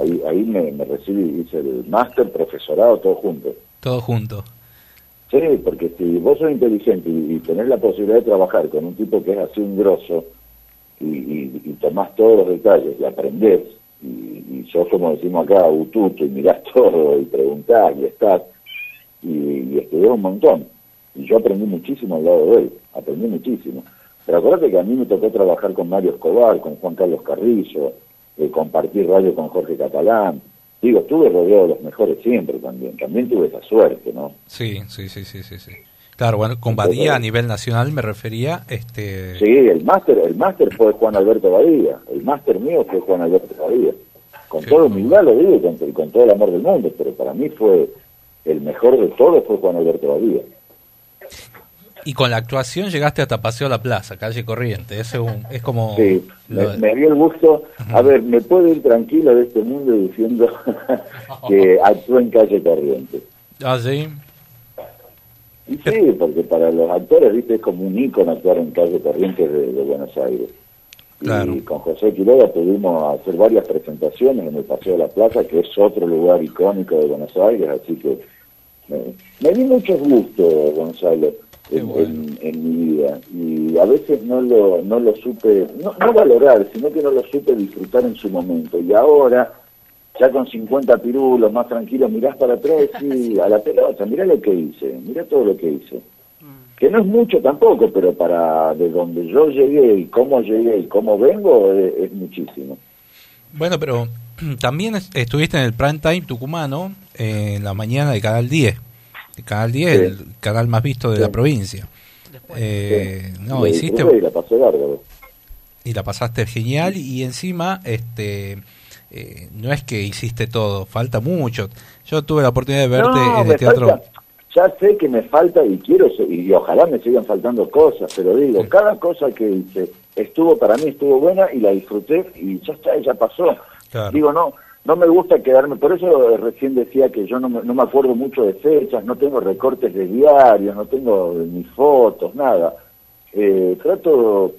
Ahí, ahí me, me recibí, hice el máster, profesorado, todo junto. Todo junto. Sí, porque si vos sos inteligente y, y tenés la posibilidad de trabajar con un tipo que es así un grosso, y, y, tomás todos los detalles y aprendés, y, y yo como decimos acá, ututo, y mirás todo, y preguntás, y estás, y, y un montón. Y yo aprendí muchísimo al lado de él, aprendí muchísimo. Pero acuérdate que a mí me tocó trabajar con Mario Escobar, con Juan Carlos Carrillo, eh, compartir radio con Jorge Catalán. Digo, estuve rodeado de los mejores siempre también. También tuve esa suerte, ¿no? Sí, sí, sí, sí, sí. sí. Claro, bueno, con Badía a nivel nacional me refería. este Sí, el máster el máster fue Juan Alberto Badía. El máster mío fue Juan Alberto Badía. Con toda humildad lo digo, con, con todo el amor del mundo, pero para mí fue el mejor de todos fue Juan Alberto Badía. Y con la actuación llegaste hasta Paseo La Plaza, calle Corriente. es, un, es como. Sí, me, dio el gusto. A ver, me puedo ir tranquilo de este mundo diciendo que actúo en calle Corriente. Ah, sí. Y sí, porque para los actores, viste, es como un ícono actuar en calle Corrientes de, Buenos Aires. Y con José Quiroga pudimos hacer varias presentaciones en el Paseo de la Plaza, que es otro lugar icónico de Buenos Aires, así que me, di mucho gusto, Gonzalo, en, mi vida. Y a veces no lo, no lo supe, no, no valorar, sino que no lo supe disfrutar en su momento. Y ahora ya con 50 pirulos, más tranquilo, mirás para atrás y a la pelota, mirá lo que hice, mirá todo lo que hice. Mm. Que no es mucho tampoco, pero para de donde yo llegué y cómo llegué y cómo vengo es, muchísimo. Bueno, pero también estuviste en el prime time tucumano en la mañana de Canal 10. El Canal 10 el canal más visto de la provincia. Eh, no, hiciste... Y la pasé Y la pasaste genial y encima este eh, no es que hiciste todo, falta mucho. Yo tuve la oportunidad de verte en el teatro. ya sé que me falta y quiero, y ojalá me sigan faltando cosas, pero digo, cada cosa que hice estuvo para mí, estuvo buena y la disfruté y ya está, ya pasó. Digo, no, no me gusta quedarme, por eso recién decía que yo no me, no me acuerdo mucho de fechas, no tengo recortes de diarios, no tengo ni fotos, nada. Eh, trato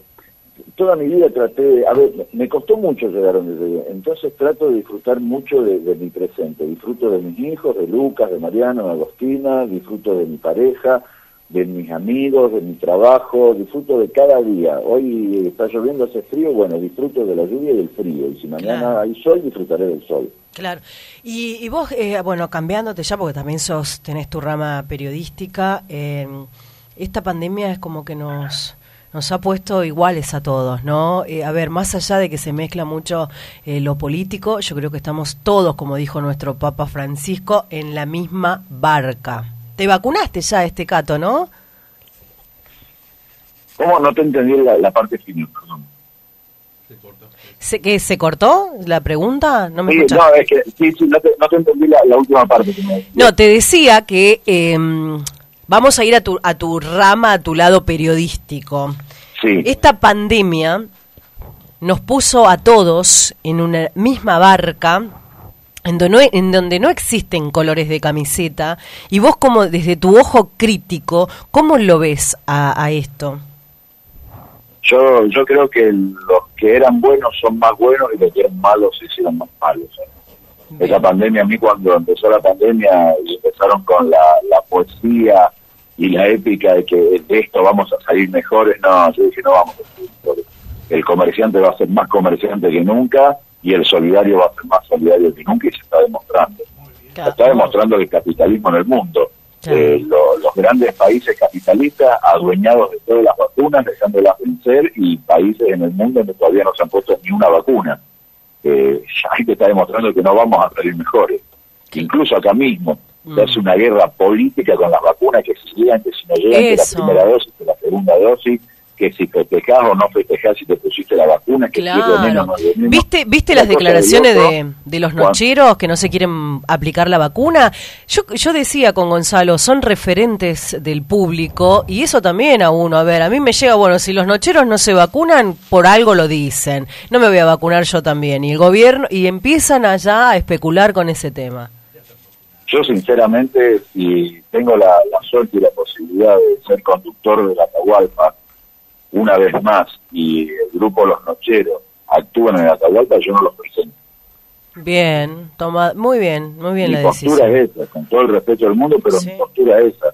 toda mi vida traté, a ver, me costó mucho llegar a donde llegué, entonces trato de disfrutar mucho de, mi presente, disfruto de mis hijos, de Lucas, de Mariano, de Agostina, disfruto de mi pareja, de mis amigos, de mi trabajo, disfruto de cada día. Hoy está lloviendo, hace frío, bueno, disfruto de la lluvia y del frío, y si mañana hay sol, disfrutaré del sol. Claro. Y, vos, eh, bueno, cambiándote ya, porque también sos, tenés tu rama periodística, eh, esta pandemia es como que nos nos ha puesto iguales a todos, ¿no? Eh, a ver, más allá de que se mezcla mucho eh, lo político, yo creo que estamos todos, como dijo nuestro Papa Francisco, en la misma barca. Te vacunaste ya, este cato, ¿no? ¿Cómo? No te entendí la, parte final, perdón. Se cortó. ¿Se, ¿que ¿Se cortó la pregunta? No me sí, no, es que sí, sí, no te, no te entendí la, última parte. no, te decía que em, Vamos a ir a tu, a tu rama, a tu lado periodístico. Esta pandemia nos puso a todos en una misma barca en donde, no, en donde no existen colores de camiseta y vos como desde tu ojo crítico, ¿cómo lo ves a, esto? Yo, yo creo que los que eran buenos son más buenos y los que eran malos se hicieron más malos. Esa pandemia, a mí cuando empezó la pandemia y empezaron con la, la poesía y la épica de que de esto vamos a salir mejores, no, yo dije no vamos a salir mejores. El comerciante va a ser más comerciante que nunca y el solidario va a ser más solidario que nunca y se está demostrando. Se está demostrando el capitalismo en el mundo. Eh, los grandes países capitalistas adueñados de todas las vacunas, dejándolas vencer, y países en el mundo donde todavía no se han puesto ni una vacuna. Eh, ya te está demostrando que no vamos a salir mejores. Incluso acá mismo, es mm. una guerra política con las vacunas que si llegan, que si no llegan, que la primera dosis, que la segunda dosis, que si festejás o no festejás si te pusiste la vacuna, que claro. menos, no ¿Viste, ¿viste las declaraciones de, de, los nocheros que no se quieren aplicar la vacuna? Yo, yo decía con Gonzalo, son referentes del público y eso también a uno, a ver, a mí me llega, bueno, si los nocheros no se vacunan, por algo lo dicen, no me voy a vacunar yo también, y el gobierno, y empiezan allá a especular con ese tema. Yo sinceramente, si tengo la, suerte y la posibilidad de ser conductor de la Atahualpa una vez más y el grupo Los Nocheros actúan en la Atahualpa, yo no los presento. Bien, toma, muy bien, muy bien mi postura es esa, con todo el respeto del mundo, pero mi postura es esa.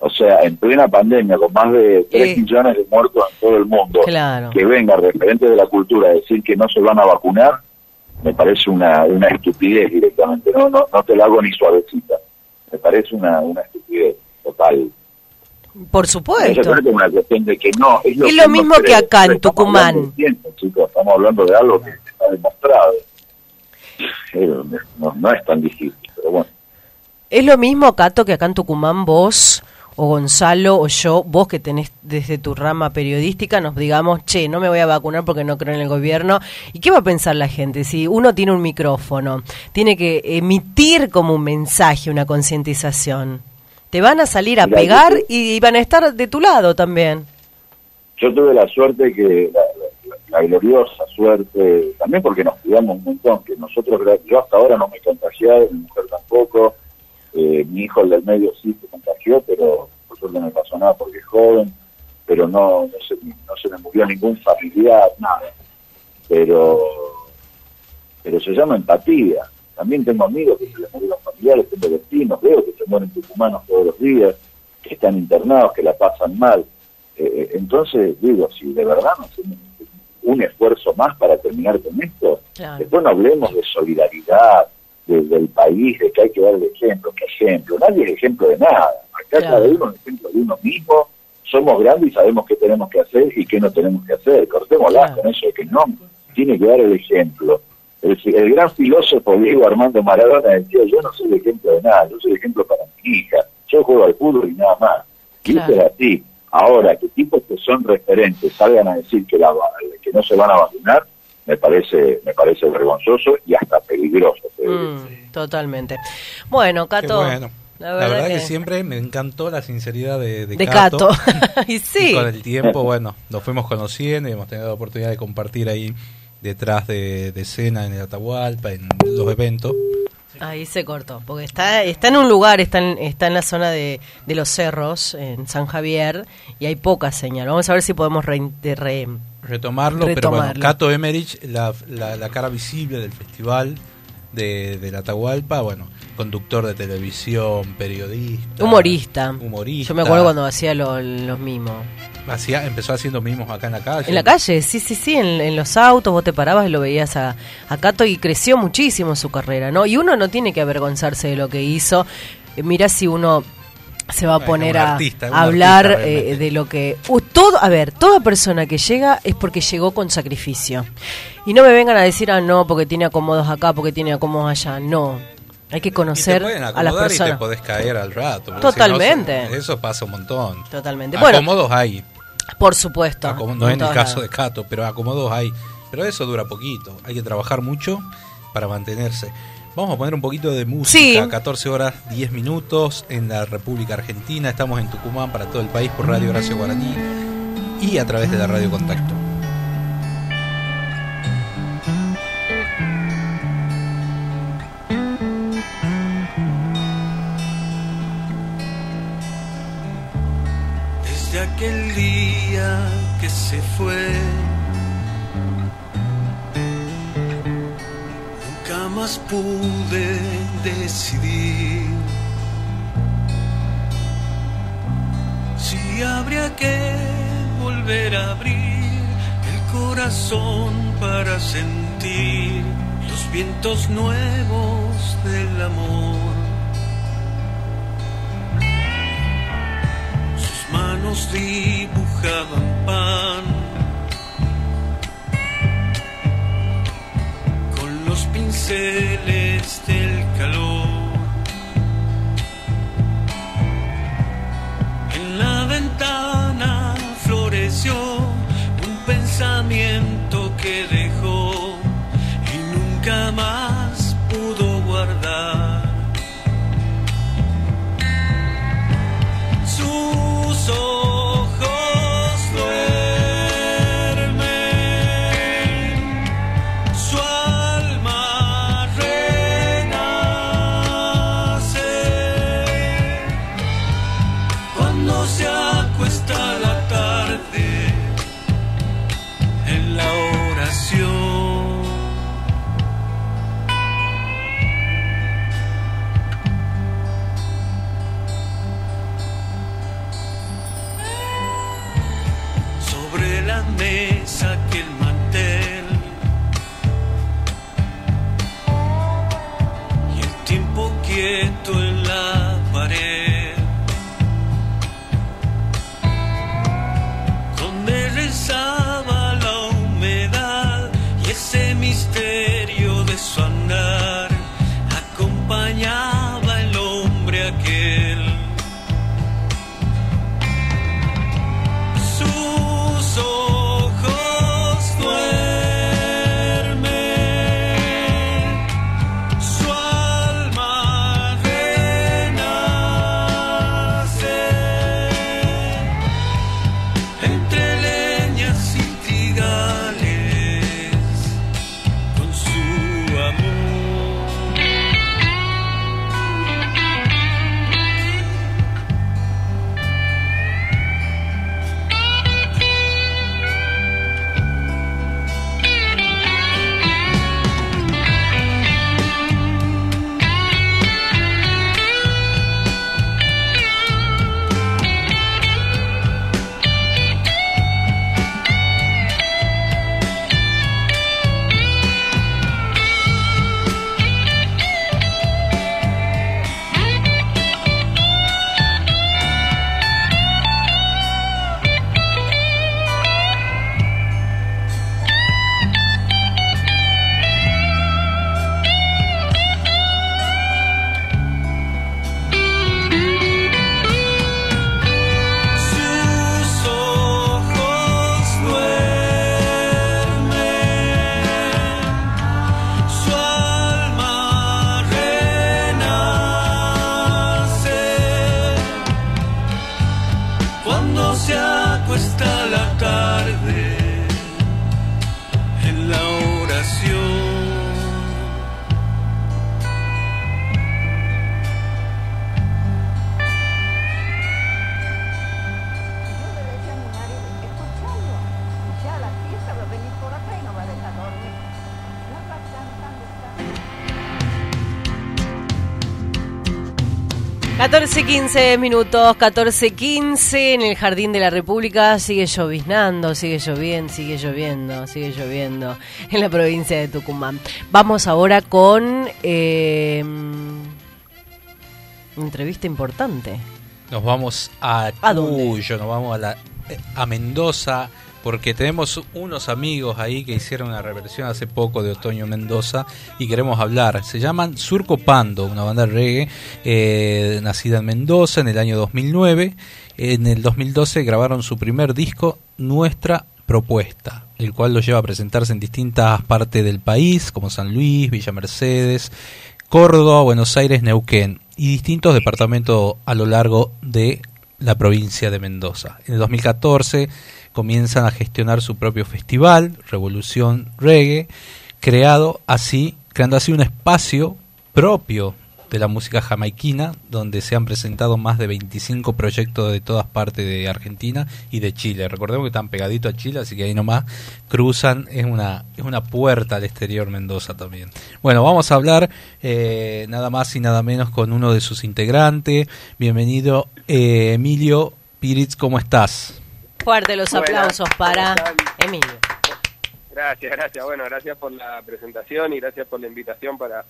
O sea, en plena pandemia, con más de 3 eh, millones de muertos en todo el mundo, que venga referente de la cultura a decir que no se van a vacunar, me parece una, una estupidez directamente. No, no, no te la hago ni suavecita. Me parece una, una estupidez total. Por supuesto. Es una cuestión de que no. Es lo, mismo que acá en Tucumán. chicos, estamos hablando de algo que está demostrado. No, no es tan difícil, pero bueno. Es lo mismo, Cato, que acá en Tucumán vos o Gonzalo o yo, vos que tenés desde tu rama periodística, nos digamos, che, no me voy a vacunar porque no creo en el gobierno. ¿Y qué va a pensar la gente? Si uno tiene un micrófono, tiene que emitir como un mensaje, una concientización. Te van a salir a pegar y, van a estar de tu lado también. Yo tuve la suerte que, la, gloriosa suerte, también porque nos cuidamos un montón, que nosotros, yo hasta ahora no me he contagiado, mi mujer tampoco, eh, mi hijo, el del medio, sí se contagió, pero por suerte no me pasó nada porque es joven, pero no, no, se, no se me murió ningún familiar, nada. pero pero se llama empatía. También tengo amigos que se les murieron familiares, tengo vecinos, veo que se mueren tucumanos todos los días, que están internados, que la pasan mal. Eh, eh, entonces, digo, si de verdad no hacemos un esfuerzo más para terminar con esto, después no hablemos de solidaridad del país, de que hay que dar el ejemplo, ¿qué ejemplo? Nadie es ejemplo de nada. Acá cada uno es ejemplo de uno mismo, somos grandes y sabemos qué tenemos que hacer y qué no tenemos que hacer. Cortémoslas con eso de que no, tiene que dar el ejemplo. El, gran filósofo Diego Armando Maradona decía, yo no soy ejemplo de nada, yo soy ejemplo para mi hija, yo juego al fútbol y nada más. Y eso es así. Ahora, que tipos que son referentes salgan a decir que, la, que no se van a vacunar, me parece me parece vergonzoso y hasta peligroso. Mm, totalmente. Bueno, Cato. La verdad, que... siempre me encantó la sinceridad de, de, Cato. y sí. con el tiempo, bueno, nos fuimos conociendo y hemos tenido la oportunidad de compartir ahí detrás de, de escena en el Atahualpa, en los eventos. Ahí se cortó, porque está está en un lugar, está en, está en la zona de, de los cerros, en San Javier, y hay poca señal. Vamos a ver si podemos retomarlo, pero bueno, Cato Emerich, la, la, cara visible del festival de, de la Atahualpa, bueno, conductor de televisión, periodista. Humorista. Humorista. Yo me acuerdo cuando hacía los mimos. Hacía, empezó haciendo mimos acá en la calle. En la calle, sí, sí, sí, en, los autos vos te parabas y lo veías a, a, Cato y creció muchísimo su carrera, ¿no? Y uno no tiene que avergonzarse de lo que hizo. Eh, mira si uno se va a poner a, hablar eh, de lo que todo a ver toda persona que llega es porque llegó con sacrificio y no me vengan a decir ah no porque tiene acomodos acá porque tiene acomodos allá no hay que conocer a las personas. Y te podés caer al rato. Totalmente. eso pasa un montón. Totalmente. Acomodos hay. Por supuesto. no en, el caso de Cato, pero acomodos hay. Pero eso dura poquito. Hay que trabajar mucho para mantenerse. Vamos a poner un poquito de música. 14 horas 10 minutos en la República Argentina. Estamos en Tucumán para todo el país por Radio Horacio Guaraní y a través de la Radio Contacto. Aquel día que se fue. Nunca más pude decidir si habría que volver a abrir el corazón para sentir los vientos nuevos del amor. Manos dibujaban pan. Con los pinceles del calor. En la ventana floreció un pensamiento que dejó y nunca más 14.15 minutos, 14.15 en el Jardín de la República. Sigue lloviznando, sigue lloviendo, sigue lloviendo, sigue lloviendo en la provincia de Tucumán. Vamos ahora con eh, una entrevista importante. Nos vamos a, ¿A nos vamos a, la, a Mendoza porque tenemos unos amigos ahí que hicieron una reversión hace poco de Otoño Mendoza y queremos hablar. Se llaman Surco Pando, una banda reggae eh, nacida en Mendoza en el año 2009. En el 2012 grabaron su primer disco, Nuestra Propuesta, el cual los lleva a presentarse en distintas partes del país, como San Luis, Villa Mercedes, Córdoba, Buenos Aires, Neuquén y distintos departamentos a lo largo de la provincia de Mendoza. En el 2014 comienzan a gestionar su propio festival, Revolución Reggae, creado así, creando así un espacio propio de la música jamaiquina, donde se han presentado más de 25 proyectos de todas partes de Argentina y de Chile. Recordemos que están pegaditos a Chile, así que ahí nomás cruzan, es una, es una puerta al exterior Mendoza también. Bueno, vamos a hablar eh, nada más y nada menos con uno de sus integrantes. Bienvenido, eh, Emilio Piritz, ¿cómo estás? Fuerte los aplausos para Emilio. Gracias, gracias. Bueno, gracias por la presentación y gracias por la invitación para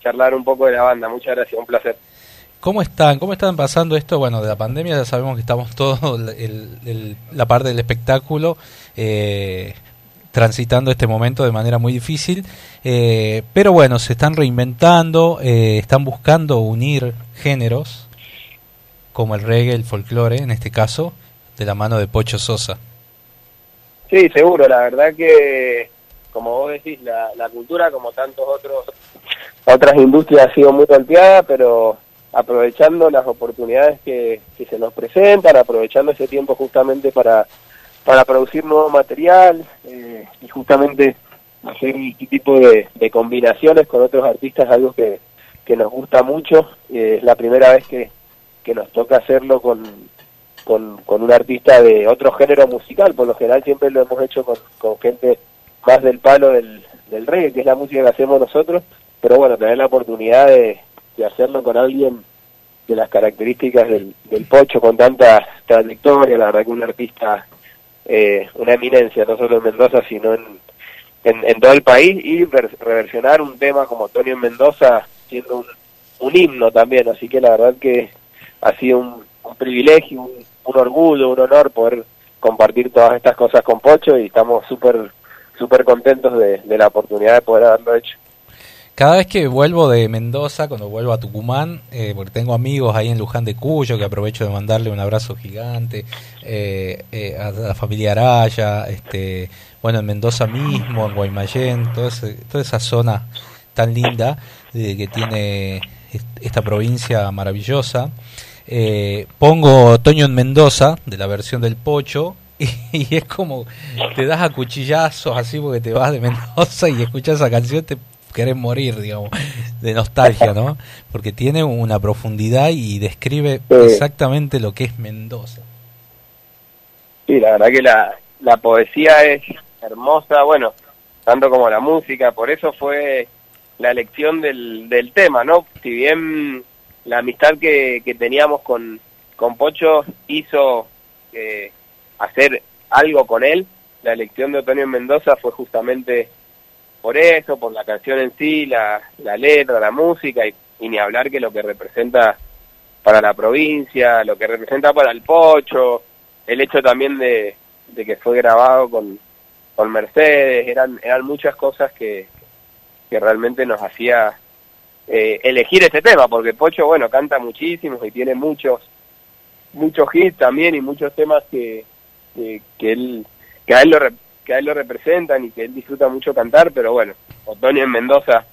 charlar un poco de la banda. Muchas gracias, un placer. ¿Cómo están? ¿Cómo están pasando esto? Bueno, de la pandemia ya sabemos que estamos todos, la parte del espectáculo, eh, transitando este momento de manera muy difícil, eh, pero bueno, se están reinventando, eh, están buscando unir géneros, como el reggae, el folclore en este caso, de la mano de Pocho Sosa. Sí, seguro, la verdad que, como vos decís, la, la cultura, como tantos otros otras industrias, ha sido muy golpeada, pero aprovechando las oportunidades que, que se nos presentan, aprovechando ese tiempo justamente para, para producir nuevo material eh, y justamente hacer este tipo de, de, combinaciones con otros artistas, algo que, que nos gusta mucho. Eh, es la primera vez que, que nos toca hacerlo con, con, con un artista de otro género musical. Por lo general siempre lo hemos hecho con, con gente más del palo del, del reggae, que es la música que hacemos nosotros. Pero bueno, tener la oportunidad de, de hacerlo con alguien de las características del, del Pocho, con tanta trayectoria, la verdad que un artista, eh, una eminencia, no solo en Mendoza, sino en, en, todo el país, y reversionar un tema como Antonio en Mendoza, siendo un, un himno también, así que la verdad que ha sido un, un privilegio, un, un orgullo, un honor poder compartir todas estas cosas con Pocho y estamos súper súper contentos de, la oportunidad de poder haberlo hecho. Cada vez que vuelvo de Mendoza, cuando vuelvo a Tucumán, eh, porque tengo amigos ahí en Luján de Cuyo, que aprovecho de mandarle un abrazo gigante, eh, eh, a la familia Araya, este, bueno, en Mendoza mismo, en Guaymallén, toda, toda esa zona tan linda que tiene esta provincia maravillosa. Eh, pongo Otoño en Mendoza, de la versión del Pocho, y, y, es como te das a cuchillazos así porque te vas de Mendoza y escuchas esa canción, te querés morir, digamos, de nostalgia, ¿no? Porque tiene una profundidad y describe exactamente lo que es Mendoza. Sí, la verdad que la, la poesía es hermosa, bueno, tanto como la música, por eso fue la elección del, del tema, ¿no? Si bien la amistad que, que teníamos con, con Pocho hizo eh, hacer algo con él. La elección de Otoño en Mendoza fue justamente por eso, por la canción en sí, la, la letra, la música y, y, ni hablar que lo que representa para la provincia, lo que representa para el Pocho, el hecho también de, de que fue grabado con, con Mercedes, eran, eran muchas cosas que, que realmente nos hacía eh, elegir este tema, porque Pocho, bueno, canta muchísimo y tiene muchos muchos hits también y muchos temas que, que, él que a él lo que a él lo representan y que él disfruta mucho cantar, pero bueno, Otoño en Mendoza,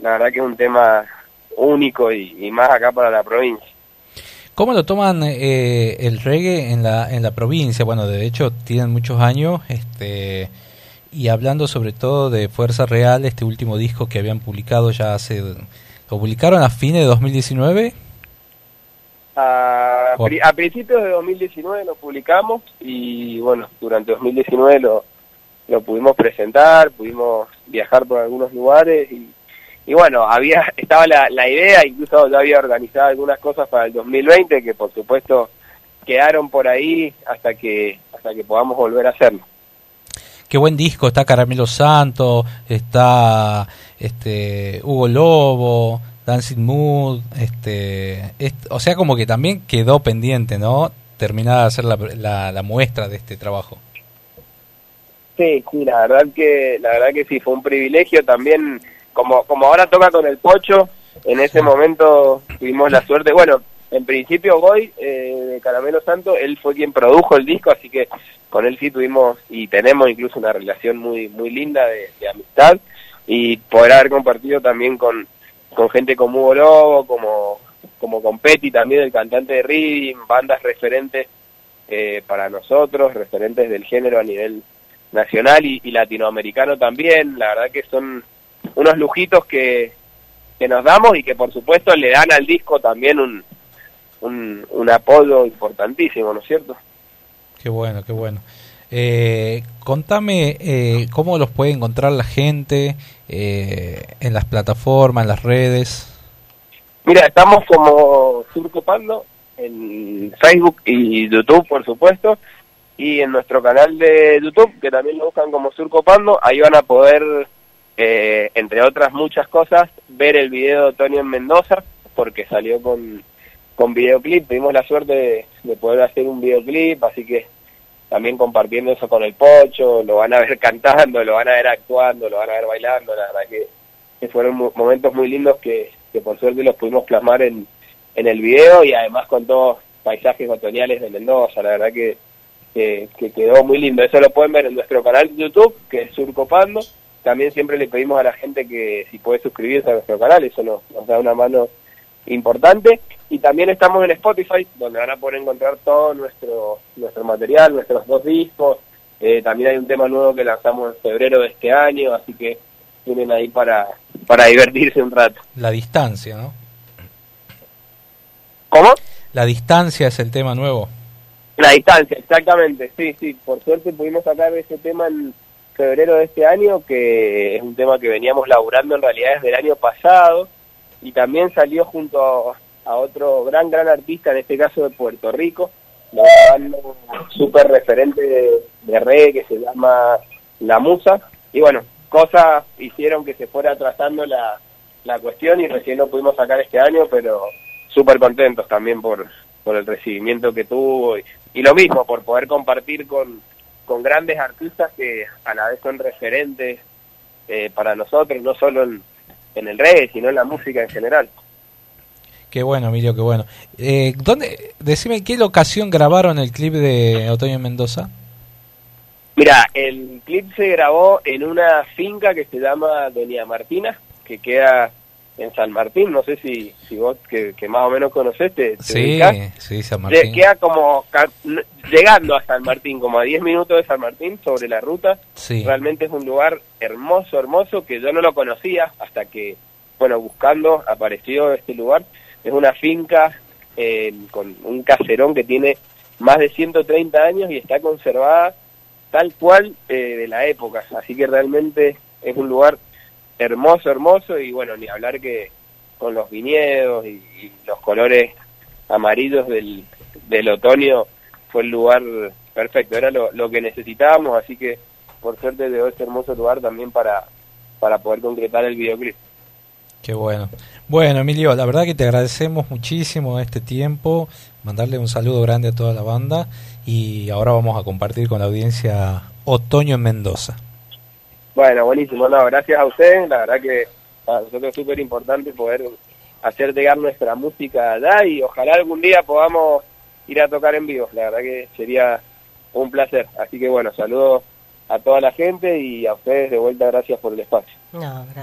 la verdad que es un tema único y, y más acá para la provincia. ¿Cómo lo toman eh, el reggae en la en la provincia? Bueno, de hecho tienen muchos años, este y hablando sobre todo de Fuerza Real, este último disco que habían publicado ya hace ¿Lo publicaron a fines de 2019? A, a principios de 2019 lo publicamos y bueno, durante 2019 lo, lo pudimos presentar, pudimos viajar por algunos lugares y, y bueno, había estaba la, la idea, incluso yo había organizado algunas cosas para el 2020 que por supuesto quedaron por ahí hasta que hasta que podamos volver a hacerlo. Qué buen disco, está Caramelo Santo, está este Hugo Lobo, Dancing Mood, este, o sea como que también quedó pendiente, ¿no? Terminada de hacer la, la, muestra de este trabajo. Sí, sí, la verdad que la verdad que sí fue un privilegio también como como ahora toca con el Pocho, en ese momento tuvimos la suerte, bueno, en principio Goy eh, de Caramelo Santo, él fue quien produjo el disco, así que con él sí tuvimos y tenemos incluso una relación muy muy linda de, amistad y poder haber compartido también con, con gente como Hugo Lobo, como, como con Petty también, el cantante de Reading, bandas referentes eh, para nosotros, referentes del género a nivel nacional y, latinoamericano también. La verdad que son unos lujitos que, que nos damos y que por supuesto le dan al disco también un, un, un apoyo importantísimo, ¿no es cierto? Qué bueno, qué bueno. Eh, contame eh, cómo los puede encontrar la gente eh, en las plataformas, en las redes. Mira, estamos como Surco Pando en Facebook y YouTube, por supuesto, y en nuestro canal de YouTube, que también lo buscan como Surco Pando, ahí van a poder, eh, entre otras muchas cosas, ver el video de Tony en Mendoza, porque salió con con videoclip. Tuvimos la suerte de, poder hacer un videoclip, así que también compartiendo eso con el Pocho, lo van a ver cantando, lo van a ver actuando, lo van a ver bailando, la verdad que, fueron momentos muy lindos que, que, por suerte los pudimos plasmar en, en el video y además con todos paisajes otoñales de Mendoza, la verdad que, que, quedó muy lindo. Eso lo pueden ver en nuestro canal de YouTube, que es Surcopando. También siempre le pedimos a la gente que si puede suscribirse a nuestro canal, eso nos da una mano importante. Y también estamos en Spotify, donde van a poder encontrar todo nuestro, nuestro material, nuestros dos discos. Eh, también hay un tema nuevo que lanzamos en febrero de este año, así que tienen ahí para, para divertirse un rato. La distancia, ¿no? ¿Cómo? La distancia es el tema nuevo. La distancia, exactamente, sí, sí. Por suerte pudimos sacar ese tema en febrero de este año, que es un tema que veníamos laburando en realidad desde el año pasado y también salió junto a, otro gran, gran artista, en este caso de Puerto Rico, un súper referente de, reggae que se llama La Musa. Y bueno, cosas hicieron que se fuera trazando la, la cuestión y recién lo pudimos sacar este año, pero súper contentos también por, por el recibimiento que tuvo y, lo mismo, por poder compartir con, con grandes artistas que a la vez son referentes eh, para nosotros, no solo en, en el reggae, sino en la música en general. Qué bueno, Emilio, qué bueno. Eh, ¿dónde, decime, ¿qué locación grabaron el clip de Otoño Mendoza? Mira, el clip se grabó en una finca que se llama Doña Martina, que queda en San Martín, no sé si, si vos que, más o menos conoceste. sí, sí, San Martín. Queda como llegando a San Martín, como a 10 minutos de San Martín sobre la ruta. Sí. Realmente es un lugar hermoso, hermoso, que yo no lo conocía hasta que, bueno, buscando apareció este lugar. Es una finca eh, con un caserón que tiene más de 130 años y está conservada tal cual eh, de la época. Así que realmente es un lugar hermoso, hermoso, y bueno, ni hablar que con los viñedos y, los colores amarillos del, del, otoño fue el lugar perfecto, era lo, lo que necesitábamos, así que por suerte de este hermoso lugar también para, para poder concretar el videoclip. Qué bueno. Bueno, Emilio, la verdad que te agradecemos muchísimo este tiempo, mandarle un saludo grande a toda la banda y ahora vamos a compartir con la audiencia Otoño en Mendoza. Bueno, buenísimo, no, gracias a usted, la verdad que para nosotros es súper importante poder hacer llegar nuestra música allá y ojalá algún día podamos ir a tocar en vivo, la verdad que sería un placer, así que bueno, saludos a toda la gente y a ustedes de vuelta, gracias por el espacio.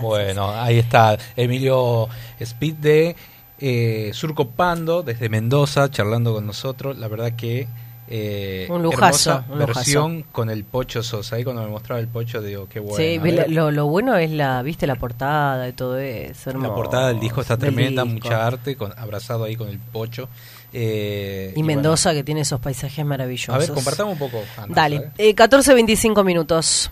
bueno, ahí está Emilio Speed de eh, Surco Pando, desde Mendoza, charlando con nosotros, la verdad que eh, un lujazo. versión con el Pocho Sosa. Ahí cuando me mostraba el Pocho digo, qué bueno. Sí, lo, bueno es la, viste la portada y todo eso. La portada del disco está tremenda, mucha arte, con, abrazado ahí con el Pocho. Eh, y, Mendoza que tiene esos paisajes maravillosos. A ver, compartamos un poco. Dale, eh, 14.25 minutos.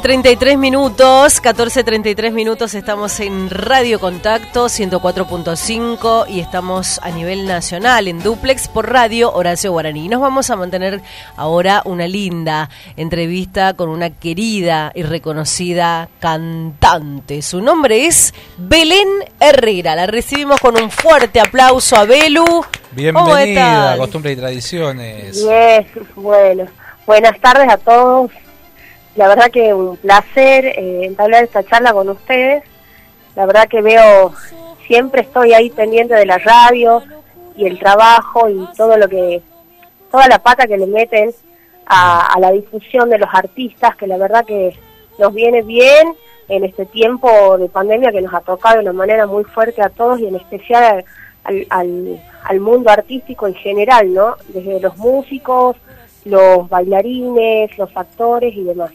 14.33 minutos, 14.33 minutos estamos en Radio Contacto 104.5 y estamos a nivel nacional en duplex por radio Horacio Guaraní. Nos vamos a mantener ahora una linda entrevista con una querida y reconocida cantante. Su nombre es Belén Herrera. La recibimos con un fuerte aplauso a Belu. ¿Cómo Bienvenida a estás? Costumbre y Tradiciones. Bien, bueno, buenas tardes a todos. La verdad que un placer eh, entablar esta charla con ustedes. La verdad que veo, siempre estoy ahí pendiente de la radio y el trabajo y todo lo que, toda la pata que le meten a, a la difusión de los artistas, que la verdad que nos viene bien en este tiempo de pandemia que nos ha tocado de una manera muy fuerte a todos y en especial al, al, al mundo artístico en general, ¿no? Desde los músicos, los bailarines, los actores y demás.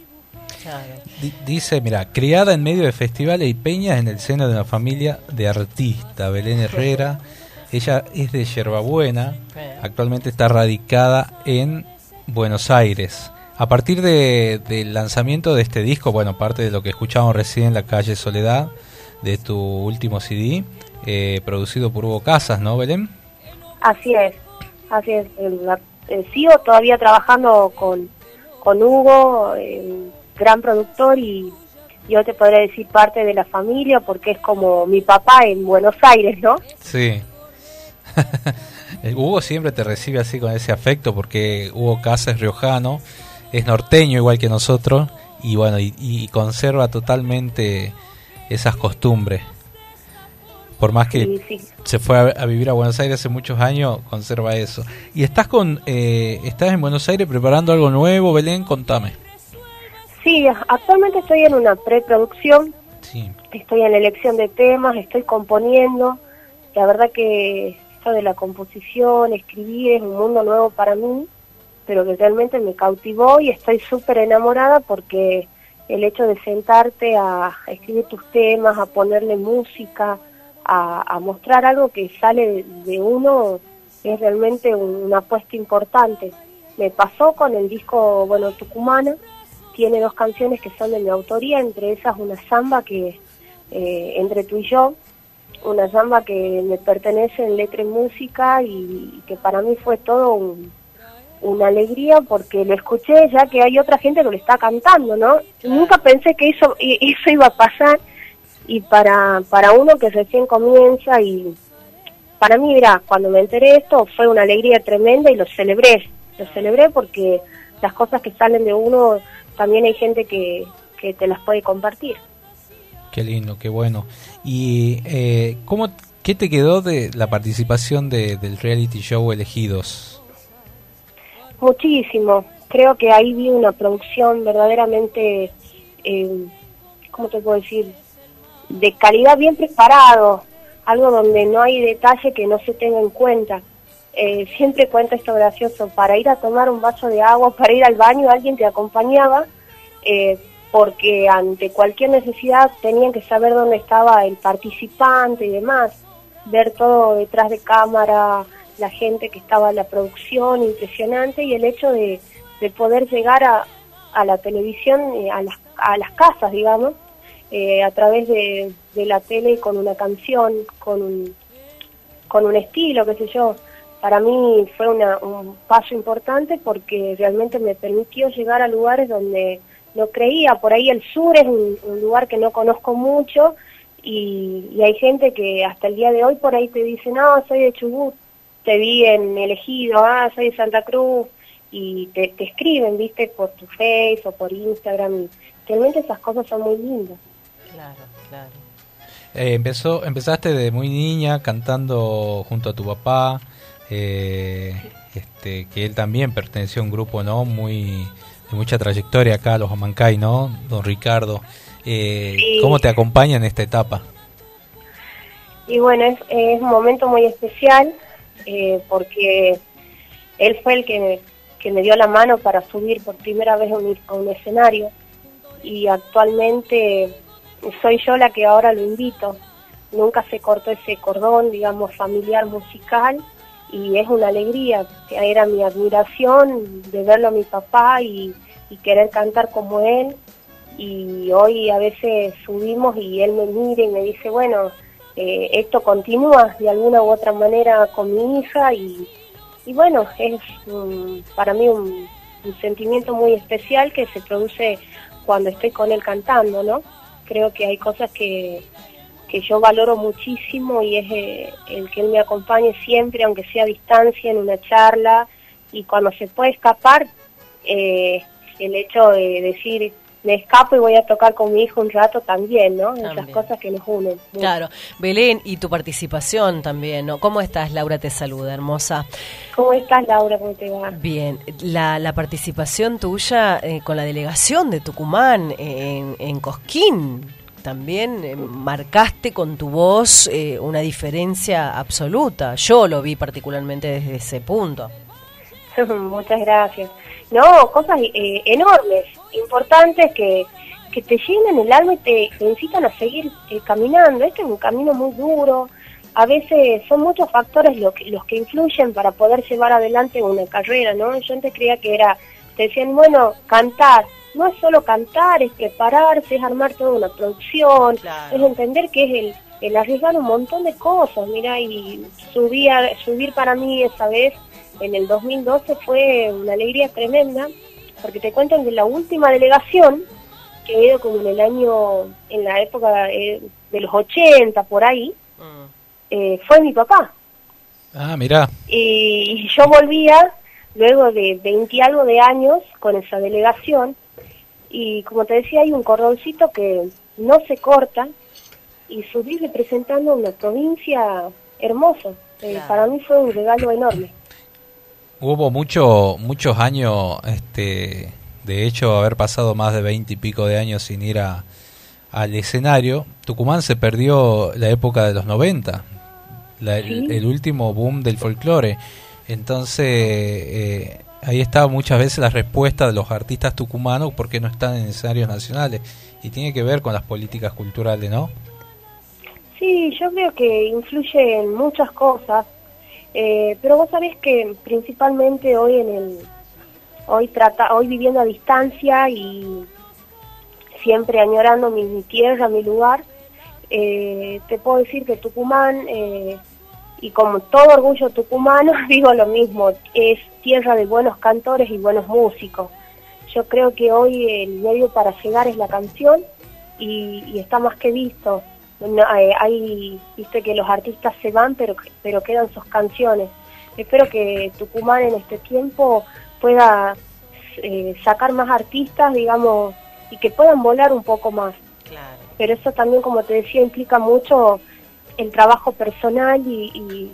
Di- Dice, mira, criada en medio de festivales y peñas en el seno de una familia de artistas, Belén Herrera. Ella es de Yerbabuena, actualmente está radicada en Buenos Aires. A partir de- del lanzamiento de este disco, bueno, parte de lo que escuchamos recién en la calle Soledad, de tu último CD, eh, producido por Hugo Casas, ¿no, Belén? Así es, así es. Eh, sigo todavía trabajando con, con Hugo, eh, gran productor y yo te podría decir parte de la familia porque es como mi papá en Buenos Aires, ¿no? Sí. Hugo siempre te recibe así con ese afecto porque Hugo Casa es riojano, es norteño igual que nosotros y bueno, y, y conserva totalmente esas costumbres. Por más que Sí, sí. se fue a, a vivir a Buenos Aires hace muchos años, conserva eso. Y estás con, eh, estás en Buenos Aires preparando algo nuevo, Belén, contame. Sí, actualmente estoy en una preproducción, Sí. estoy en la elección de temas, estoy componiendo. La verdad que esto de la composición, escribir es un mundo nuevo para mí, pero que realmente me cautivó y estoy súper enamorada porque el hecho de sentarte a, escribir tus temas, a ponerle música, a, a mostrar algo que sale de, de uno es realmente un- una apuesta importante. Me pasó con el disco, bueno, Tucumana, tiene dos canciones que son de mi autoría, entre esas una samba que, eh, entre tú y yo, una samba que me pertenece en letra y música y, que para mí fue todo un- una alegría porque lo escuché ya que hay otra gente que lo está cantando, ¿no? Nunca pensé que eso, eso iba a pasar y para, para uno que recién comienza y para mí, mira, cuando me enteré de esto fue una alegría tremenda y lo celebré, lo celebré porque las cosas que salen de uno también hay gente que, que te las puede compartir. Qué lindo, qué bueno. ¿Y eh, cómo, qué te quedó de la participación de, del reality show Elegidos? Muchísimo. Creo que ahí vi una producción verdaderamente, eh, ¿cómo te puedo decir? De calidad bien preparado, algo donde no hay detalle que no se tenga en cuenta. Eh, siempre cuento esto gracioso, para ir a tomar un vaso de agua, para ir al baño, alguien te acompañaba, eh, porque ante cualquier necesidad tenían que saber dónde estaba el participante y demás, ver todo detrás de cámara, la gente que estaba en la producción, impresionante, y el hecho de, de poder llegar a, a la televisión, eh, a, las, a las casas, digamos, eh, a través de, de la tele con una canción, con un, con un estilo, qué sé yo. Para mí fue una, un paso importante porque realmente me permitió llegar a lugares donde no creía. Por ahí el sur es un, un lugar que no conozco mucho y, y hay gente que hasta el día de hoy por ahí te dice, no, soy de Chubut, te vi en Elegido, ah, soy de Santa Cruz. y te, escriben, viste, por tu Face o por Instagram. Y realmente esas cosas son muy lindas. Claro, claro. Eh, empezó, empezaste de muy niña cantando junto a tu papá, eh, este, que él también perteneció a un grupo, ¿no? Muy de mucha trayectoria acá, los Amancay, ¿no? Don Ricardo. Eh, ¿Cómo te acompaña en esta etapa? Y bueno, es, es un momento muy especial eh, porque él fue el que, que, me dio la mano para subir por primera vez a un, a un escenario y actualmente soy yo la que ahora lo invito. Nunca se cortó ese cordón, digamos, familiar musical y es una alegría. Era mi admiración de verlo a mi papá y, querer cantar como él. Y hoy a veces subimos y él me mira y me dice, bueno, eh, esto continúa de alguna u otra manera con mi hija y, y bueno, es para mí un, sentimiento muy especial que se produce cuando estoy con él cantando, ¿no? Creo que hay cosas que, que yo valoro muchísimo y es eh, el que él me acompañe siempre, aunque sea a distancia, en una charla, y cuando se puede escapar, eh, el hecho de decir, me escapo y voy a tocar con mi hijo un rato también, ¿no? Esas cosas que nos unen. Claro. Belén, y tu participación también, ¿no? ¿Cómo estás? Laura te saluda, hermosa. ¿Cómo estás, Laura? ¿Cómo te va? Bien. La, la participación tuya eh, con la delegación de Tucumán en, en Cosquín, también eh, marcaste con tu voz eh, una diferencia absoluta. Yo lo vi particularmente desde ese punto. Muchas gracias. No, cosas eh, enormes, importantes que, que te llenan el alma y te, incitan a seguir caminando. Este es un camino muy duro. A veces son muchos factores los que, los que influyen para poder llevar adelante una carrera, ¿no? Yo antes creía que era, te decían, bueno, cantar, no es solo cantar, es prepararse, es armar toda una producción, es entender que es el, el arriesgar un montón de cosas, mira, y subir, subir para mí esa vez en el 2012 fue una alegría tremenda, porque te cuentan que la última delegación, que he ido como en el año, en la época eh, de los 80, por ahí, mm. eh, fue mi papá. Ah, mira. Y, y yo volvía luego de 20 algo de años con esa delegación y como te decía hay un cordoncito que no se corta y subir representando una provincia hermosa. Eh, para mí fue un regalo enorme. Hubo mucho, muchos años, este, de hecho, haber pasado más de veinte y pico de años sin ir a, al escenario. Tucumán se perdió la época de los 90, el, último boom del folclore. Entonces, eh, ahí está muchas veces la respuesta de los artistas tucumanos porque no están en escenarios nacionales y tiene que ver con las políticas culturales, ¿no? Sí, yo creo que influye en muchas cosas, eh, pero vos sabés que principalmente hoy en el hoy trata hoy viviendo a distancia y siempre añorando mi, tierra, mi lugar, eh, te puedo decir que Tucumán eh, y como todo orgullo tucumano digo lo mismo, es tierra de buenos cantores y buenos músicos. Yo creo que hoy el medio para llegar es la canción y, está más que visto. Eh, hay, viste que los artistas se van, pero, pero quedan sus canciones. Espero que Tucumán en este tiempo pueda eh, sacar más artistas, digamos, y que puedan volar un poco más. Pero eso también, como te decía, implica mucho el trabajo personal y,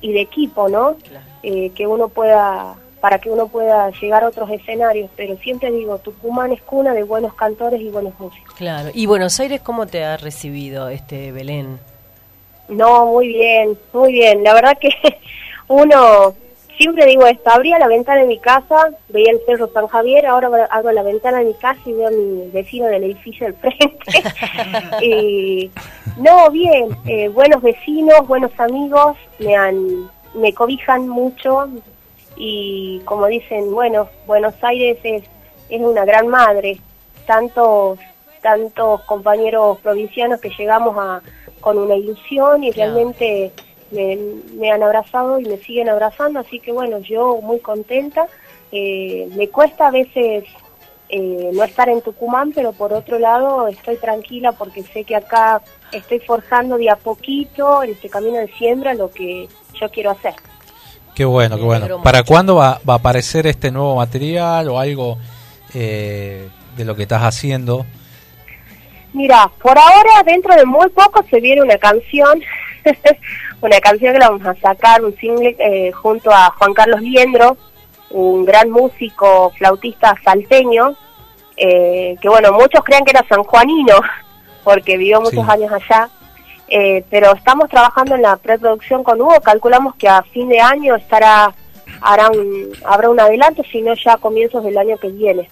y, de equipo, ¿no? Eh, que uno pueda, para que uno pueda llegar a otros escenarios, pero siempre digo, Tucumán es cuna de buenos cantores y buenos músicos. Claro, ¿y Buenos Aires cómo te ha recibido este Belén? No, muy bien, muy bien, la verdad que uno siempre digo esto, abría la ventana de mi casa, veía el Cerro San Javier, ahora abro la ventana de mi casa y veo a mi vecino del edificio del frente. y, no, bien, eh, buenos vecinos, buenos amigos, me han, me cobijan mucho y como dicen, bueno, Buenos Aires es, es una gran madre, tantos, tantos compañeros provincianos que llegamos a, con una ilusión y realmente me, han abrazado y me siguen abrazando, así que bueno, yo muy contenta. Eh, me cuesta a veces eh, no estar en Tucumán, pero por otro lado estoy tranquila porque sé que acá estoy forjando de a poquito en este camino de siembra lo que yo quiero hacer. Qué bueno, qué bueno. ¿Para cuándo va, va, a aparecer este nuevo material o algo eh, de lo que estás haciendo? Mira, por ahora, dentro de muy poco, se viene una canción, una canción que la vamos a sacar, un single, eh, junto a Juan Carlos Liendro, un gran músico flautista salteño, eh, que bueno, muchos creen que era sanjuanino, porque vivió muchos años allá, eh, pero estamos trabajando en la preproducción con Hugo, calculamos que a fin de año estará hará un, habrá un adelanto, si no ya a comienzos del año que viene.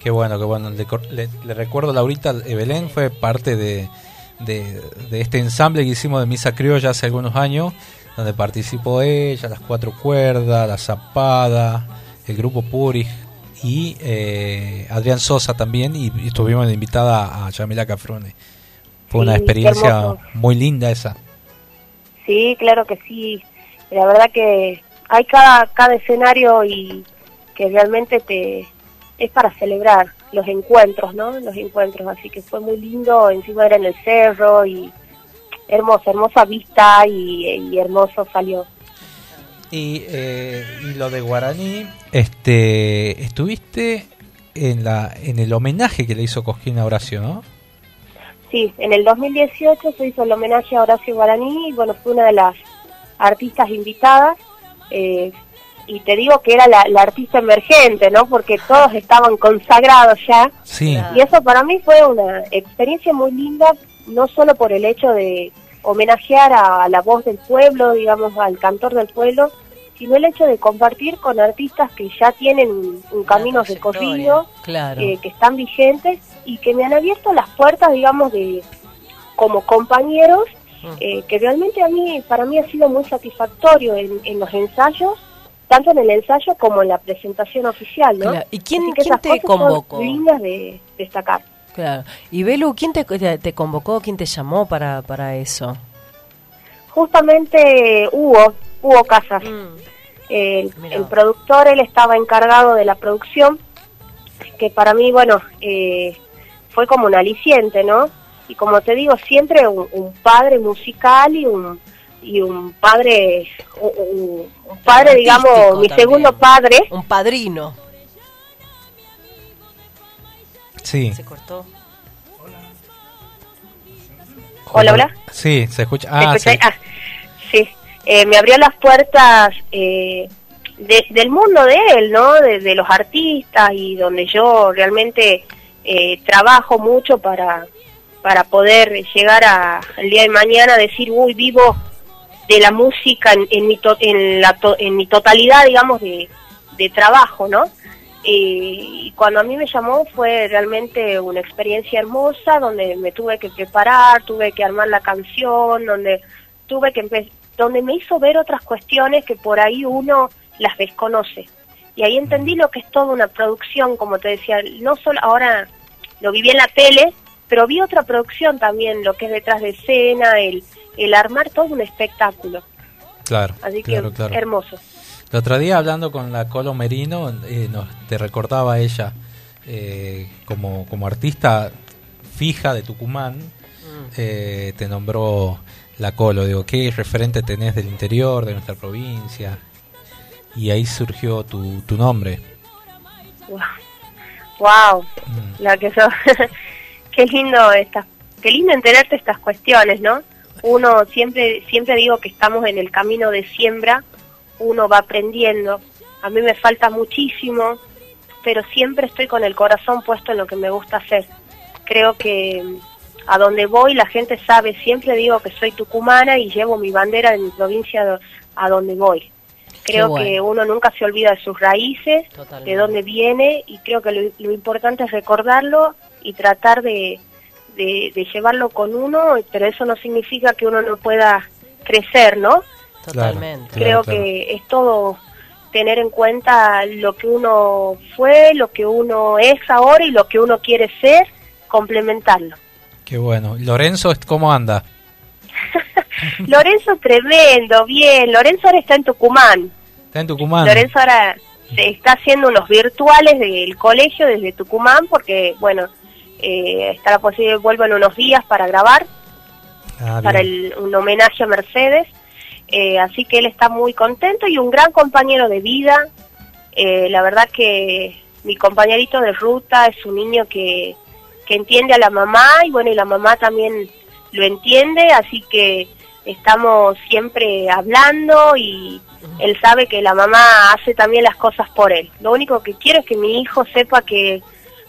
Qué bueno, qué bueno. Le, le, recuerdo, Laurita Belén fue parte de, de, este ensamble que hicimos de Misa Criolla hace algunos años, donde participó ella, las cuatro cuerdas, la zapada, el grupo Puri y eh, Adrián Sosa también, y, estuvimos invitada a Yamila Cafrone. Fue una experiencia muy linda esa. Sí, claro que sí. La verdad que hay cada, cada escenario y que realmente te, es para celebrar los encuentros, ¿no? Los encuentros, así que fue muy lindo, encima era en el cerro y hermosa, hermosa vista y, hermoso salió. Y, eh, y lo de Guaraní, este, estuviste en la en el homenaje que le hizo Cosquín a Horacio, ¿no? Sí, en el 2018 se hizo el homenaje a Horacio Guaraní y bueno, fue una de las artistas invitadas. Eh, y te digo que era la, artista emergente, ¿no? Porque todos estaban consagrados ya. Sí. Y eso para mí fue una experiencia muy linda, no solo por el hecho de homenajear a, la voz del pueblo, digamos, al cantor del pueblo, sino el hecho de compartir con artistas que ya tienen un, camino recorrido, claro. Eh, que están vigentes y que me han abierto las puertas, digamos, de como compañeros, mm. eh, que realmente a mí, para mí ha sido muy satisfactorio en, en los ensayos tanto en el ensayo como en la presentación oficial, ¿no? ¿Y quién, te convocó? Son de destacar. Claro. Y Belu, ¿quién te, te convocó, quién te llamó para, para eso? Justamente Hugo, Hugo Casas. Mm. El, productor, él estaba encargado de la producción, que para mí, bueno, eh, fue como un aliciente, ¿no? Y como te digo, siempre un padre musical y un y un padre, un, padre, digamos, mi segundo padre. Un padrino. Sí. Se cortó. Hola, hola. Sí, se escucha. Ah, sí. Ah, sí. Eh, me abrió las puertas eh, del mundo de él, ¿no? De, los artistas y donde yo realmente eh, trabajo mucho para para poder llegar a el día de mañana decir, uy, vivo de la música en, en, mi, en, la en mi totalidad, digamos, de, de trabajo, ¿no? y cuando a mí me llamó fue realmente una experiencia hermosa, donde me tuve que preparar, tuve que armar la canción, donde tuve que donde me hizo ver otras cuestiones que por ahí uno las desconoce. Y ahí entendí lo que es toda una producción, como te decía, no solo ahora lo viví en la tele, pero vi otra producción también, lo que es detrás de escena, el, el armar todo un espectáculo. Claro. Así que hermoso. El otro día hablando con la Colo Merino, eh, nos, te recordaba ella eh, como, como artista fija de Tucumán, mm. eh, te nombró la Colo. Digo, ¿qué referente tenés del interior, de nuestra provincia? Y ahí surgió tu, tu nombre. Wow, mm. la que qué lindo esta, qué lindo enterarte estas cuestiones, ¿no? Uno siempre, siempre digo que estamos en el camino de siembra, uno va aprendiendo, a mí me falta muchísimo, pero siempre estoy con el corazón puesto en lo que me gusta hacer. Creo que mm, a donde voy la gente sabe, siempre digo que soy tucumana y llevo mi bandera de mi provincia a donde voy. Creo que uno nunca se olvida de sus raíces, de dónde viene y creo que lo importante es recordarlo y tratar de, de, llevarlo con uno, pero eso no significa que uno no pueda crecer, ¿no? Totalmente. Creo que es todo tener en cuenta lo que uno fue, lo que uno es ahora y lo que uno quiere ser, complementarlo. Qué bueno. Lorenzo, ¿cómo anda? Lorenzo tremendo, bien. Lorenzo ahora está en Tucumán. Está en Tucumán. Lorenzo ahora se está haciendo unos virtuales del colegio desde Tucumán porque, bueno, eh, está la posibilidad, vuelvo en unos días para grabar, ah, para el, un homenaje a Mercedes. Eh, así que él está muy contento y un gran compañero de vida. Eh, la verdad que mi compañerito de ruta es un niño que, que entiende a la mamá y bueno, y la mamá también lo entiende, así que estamos siempre hablando y él sabe que la mamá hace también las cosas por él. Lo único que quiero es que mi hijo sepa que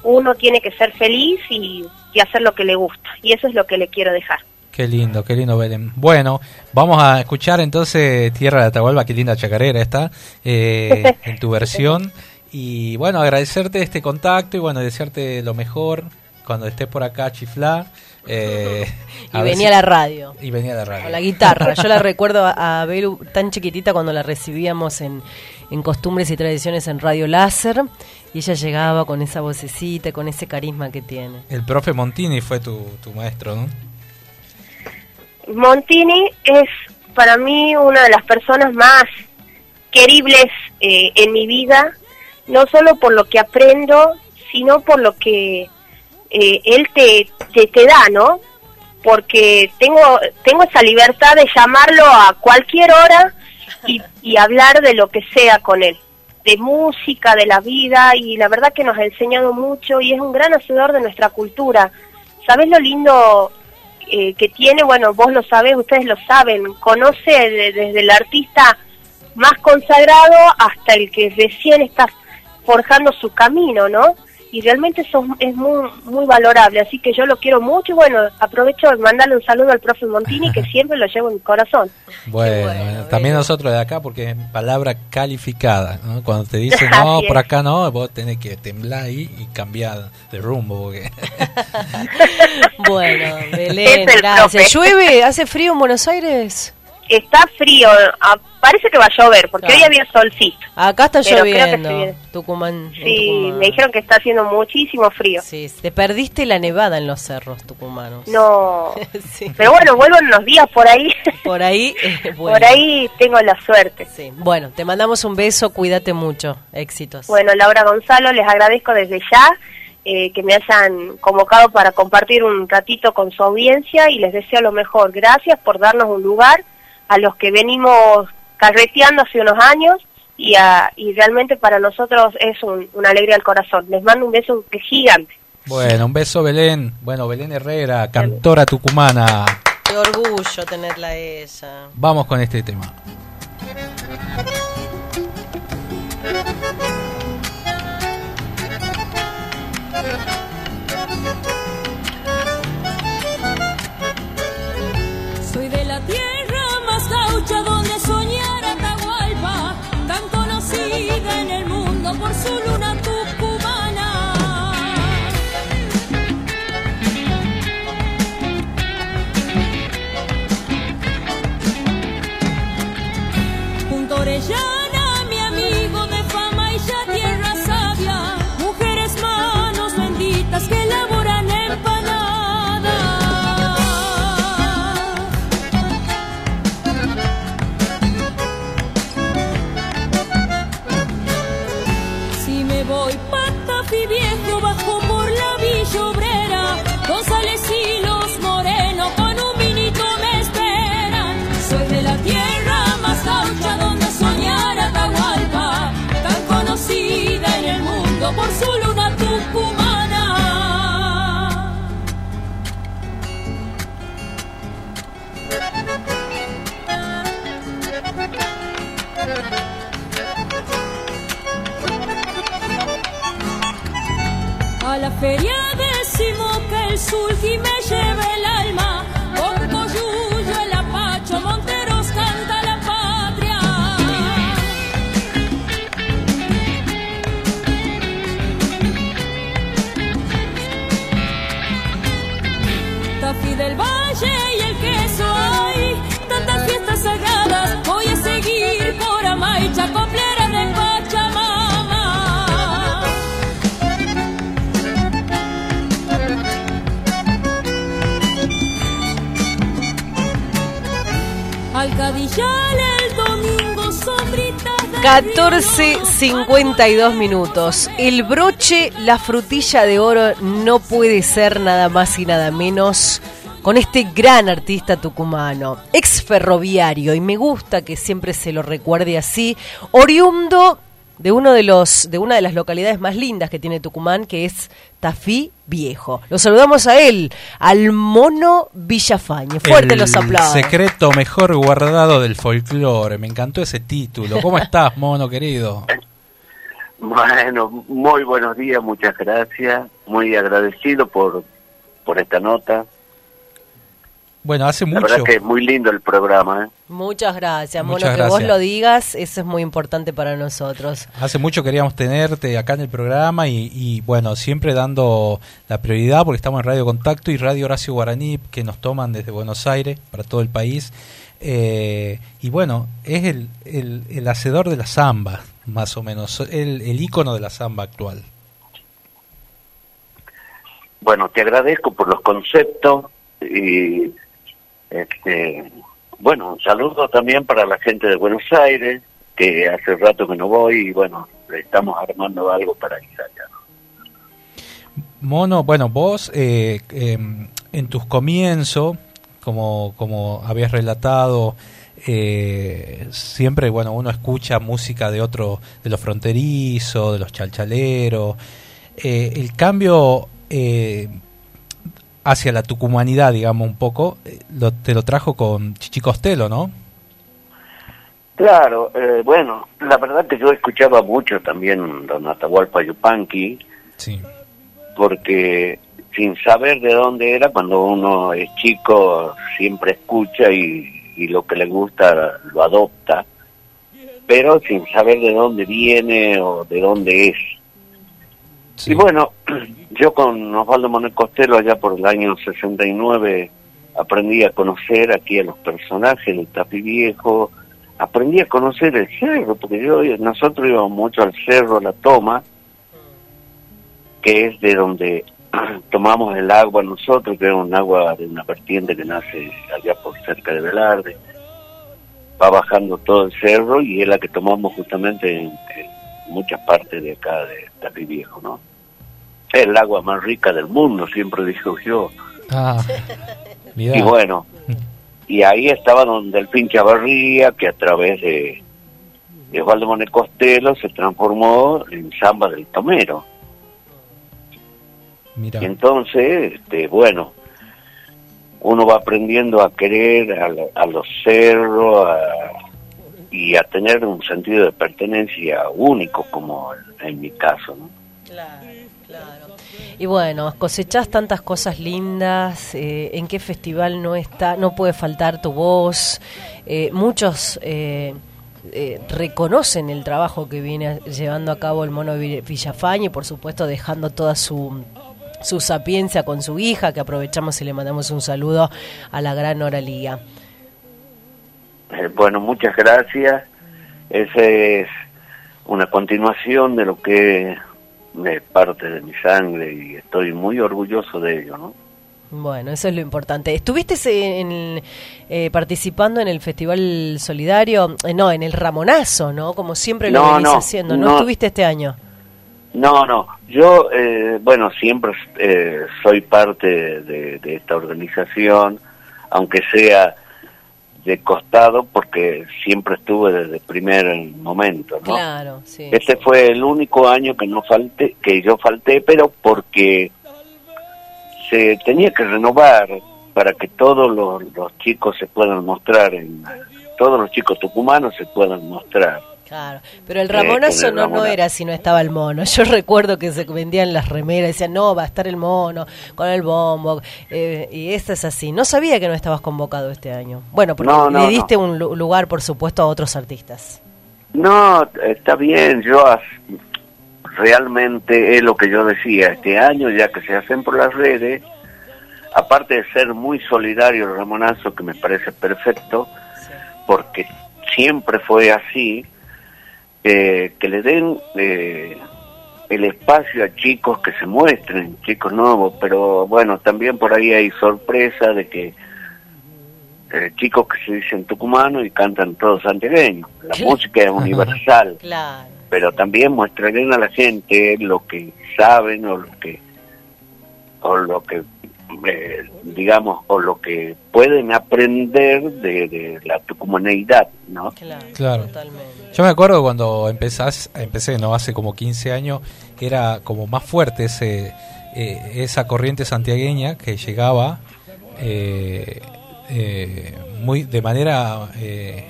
uno tiene que ser feliz y, hacer lo que le gusta. Y eso es lo que le quiero dejar. Qué lindo, qué lindo Belén. Bueno, vamos a escuchar entonces Tierra de Atahualpa, qué linda chacarera está, eh, en tu versión. Y bueno, agradecerte este contacto y bueno, desearte lo mejor cuando estés por acá, chiflá. Eh, y venía a la radio. Y venía a la radio. Con la guitarra. Yo la recuerdo a, Belu tan chiquitita cuando la recibíamos en, en Costumbres y Tradiciones en Radio Láser. Y ella llegaba con esa vocecita, con ese carisma que tiene. El profe Montini fue tu, tu maestro, ¿no? Montini es para mí una de las personas más queribles eh, en mi vida, no solo por lo que aprendo, sino por lo que eh, él te, te, da, ¿no? Porque tengo, tengo esa libertad de llamarlo a cualquier hora y, y hablar de lo que sea con él, de música, de la vida, y la verdad que nos ha enseñado mucho y es un gran hacedor de nuestra cultura. ¿Sabes lo lindo eh, que tiene? Bueno, vos lo sabés, ustedes lo saben, conoce desde el artista más consagrado hasta el que recién está forjando su camino, ¿no? Y realmente eso es muy, muy valorable, así que yo lo quiero mucho y bueno, aprovecho de mandarle un saludo al profe Montini que siempre lo llevo en mi corazón. Bueno, también nosotros de acá porque es palabra calificada, cuando te dicen no, por acá no, vos tenés que temblar ahí y cambiar de rumbo. bueno, Belén, gracias. ¿Llueve? ¿Hace frío en Buenos Aires? está frío, ah, parece que va a llover, porque hoy había solcito. Acá está lloviendo, Tucumán. Sí, me dijeron que está haciendo muchísimo frío. Sí, te perdiste la nevada en los cerros tucumanos. No, pero bueno, vuelvo en unos días por ahí. Por ahí, Por ahí tengo la suerte. Sí, bueno, te mandamos un beso, cuídate mucho, éxitos. Bueno, Laura Gonzalo, les agradezco desde ya. Eh, que me hayan convocado para compartir un ratito con su audiencia y les deseo lo mejor. Gracias por darnos un lugar a los que venimos carreteando hace unos años y, y realmente para nosotros es un, una alegría al corazón. Les mando un beso gigante. Bueno, un beso Belén. Bueno, Belén Herrera, cantora tucumana. Qué orgullo tenerla ella. Vamos con este tema. por ella. Feria decimos que el me lleva 14.52 minutos. El broche, la frutilla de oro, no puede ser nada más y nada menos con este gran artista tucumano, ex ferroviario, y me gusta que siempre se lo recuerde así, oriundo de uno de los de una de las localidades más lindas que tiene Tucumán, que es Tafí Viejo. Lo saludamos a él, al mono Villafañe. Fuerte los aplausos. Secreto mejor guardado del folclore. Me encantó ese título. ¿Cómo estás, mono querido? Bueno, muy buenos días, muchas gracias. Muy agradecido por, por esta nota. Bueno, hace mucho. La verdad que es muy lindo el programa. ¿eh? Muchas gracias, Mono. que vos lo digas, eso es muy importante para nosotros. Hace mucho queríamos tenerte acá en el programa y, bueno, siempre dando la prioridad porque estamos en Radio Contacto y Radio Horacio Guaraní que nos toman desde Buenos Aires para todo el país. Eh, y bueno, es el, el, hacedor de la samba, más o menos, el, el ícono de la samba actual. Bueno, te agradezco por los conceptos y este, bueno, un saludo también para la gente de Buenos Aires, que hace rato que no voy y bueno, estamos armando algo para ir allá. Mono, bueno, vos eh, em, en tus comienzos, como, como habías relatado, eh, siempre, bueno, uno escucha música de otro, de los fronterizos, de los chalchaleros. Eh, el cambio hacia la tucumanidad, digamos, un poco, eh, lo, te lo trajo con Chichi Costello, ¿no? Claro, eh, bueno, la verdad que yo escuchaba mucho también Don Atahualpa Yupanqui, sí. porque sin saber de dónde era, cuando uno es chico siempre escucha y, y lo que le gusta lo adopta, pero sin saber de dónde viene o de dónde es. Y bueno, yo con Osvaldo Manuel Costello allá por el año 69 aprendí a conocer aquí a los personajes del Tapi Viejo, aprendí a conocer el cerro, porque yo nosotros íbamos mucho al cerro La Toma, que es de donde tomamos el agua nosotros, que es un agua de una vertiente que nace allá por cerca de Velarde, va bajando todo el cerro y es la que tomamos justamente en, en muchas partes de acá de Tapi Viejo, ¿no? es el agua más rica del mundo, siempre dijo yo. Ah, y bueno, y ahí estaba donde el pinche Barría, que a través de, de Valdemone Costello se transformó en Samba del Tomero. Mira. Y entonces, este, bueno, uno va aprendiendo a querer a, los cerros y a tener un sentido de pertenencia único, como en mi caso, ¿no? Claro. Claro. Y bueno, cosechás tantas cosas lindas, eh, en qué festival no está, no puede faltar tu voz. Eh, muchos eh, reconocen el trabajo que viene llevando a cabo el mono Villafañe y por supuesto dejando toda su su sapiencia con su hija, que aprovechamos y le mandamos un saludo a la gran Oralía. Bueno, muchas gracias. Esa es una continuación de lo que es parte de mi sangre y estoy muy orgulloso de ello, ¿no? Bueno, eso es lo importante. ¿Estuviste en, eh, participando en el Festival Solidario? Eh, no, en el Ramonazo, ¿no? Como siempre lo venís haciendo. ¿No, estuviste este año? No, no. Yo, eh, bueno, siempre soy parte de, esta organización, aunque sea de costado porque siempre estuve desde el primer momento, ¿no? Claro, sí. Este fue el único año que no falté, que yo falté, pero porque se tenía que renovar para que todos los, los chicos se puedan mostrar, en, todos los chicos tucumanos se puedan mostrar. Claro, pero el Ramonazo no, no era si no estaba el mono. Yo recuerdo que se vendían las remeras, decían, no, va a estar el mono con el bombo. Eh, y esto es así. No sabía que no estabas convocado este año. Bueno, porque le diste un lugar, por supuesto, a otros artistas. No, está bien. Yo realmente es lo que yo decía. Este año, ya que se hacen por las redes, aparte de ser muy solidario el Ramonazo, que me parece perfecto, porque siempre fue así, que le den eh, el espacio a chicos que se muestren, chicos nuevos, pero bueno, también por ahí hay sorpresa de que eh, chicos que se dicen tucumanos y cantan todos santiagueños. La música es universal, pero también muestrarán a la gente lo que saben o lo que o lo que eh, digamos, o lo que pueden aprender de, la tucumaneidad, ¿no? Claro, Yo me acuerdo cuando empezás, empecé, ¿no? Hace como 15 años, era como más fuerte ese, eh, esa corriente santiagueña que llegaba eh, muy de manera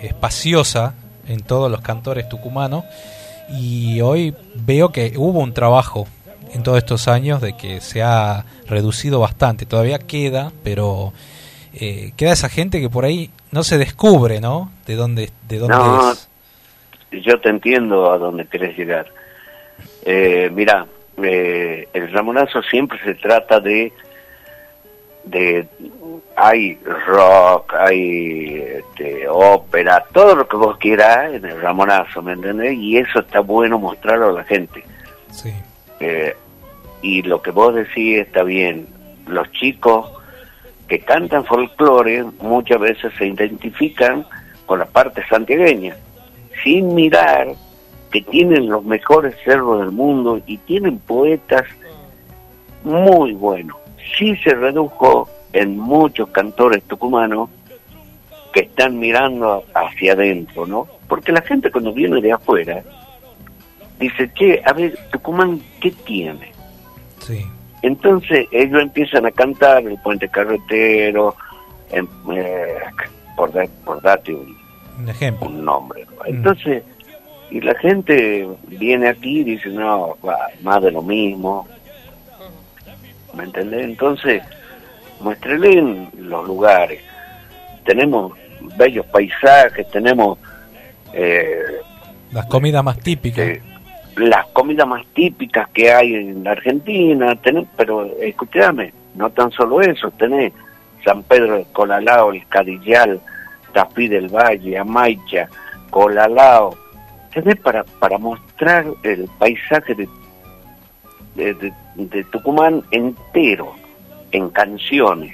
espaciosa en todos los cantores tucumanos y hoy veo que hubo un trabajo en todos estos años de que se ha reducido bastante. Todavía queda, pero eh, queda esa gente que por ahí no se descubre, ¿no? De dónde, de dónde no, Yo te entiendo a dónde querés llegar. Eh, mira, eh, el Ramonazo siempre se trata de de hay rock, hay este, ópera, todo lo que vos quieras en el Ramonazo, ¿me entendés? Y eso está bueno mostrarlo a la gente. Sí. Eh, y lo que vos decís está bien. Los chicos que cantan folclore muchas veces se identifican con la parte santiagueña, sin mirar que tienen los mejores cerros del mundo y tienen poetas muy buenos. Sí se redujo en muchos cantores tucumanos que están mirando hacia adentro, ¿no? Porque la gente cuando viene de afuera dice, che, a ver, Tucumán, ¿qué tiene? Sí. Entonces ellos empiezan a cantar el puente carretero, eh, por, por darte un, ejemplo. un nombre. Mm. Entonces, y la gente viene aquí y dice, no, más de lo mismo. ¿Me entendés? Entonces, muéstrele los lugares. Tenemos bellos paisajes, tenemos... Eh, las comidas más típicas. Eh, las comidas más típicas que hay en la Argentina, tenés, pero escúchame, no tan solo eso, tenés San Pedro de Colalao, el Cadillal, Tafí del Valle, Amaicha, Colalao, tenés para, para mostrar el paisaje de, de, Tucumán entero, en canciones.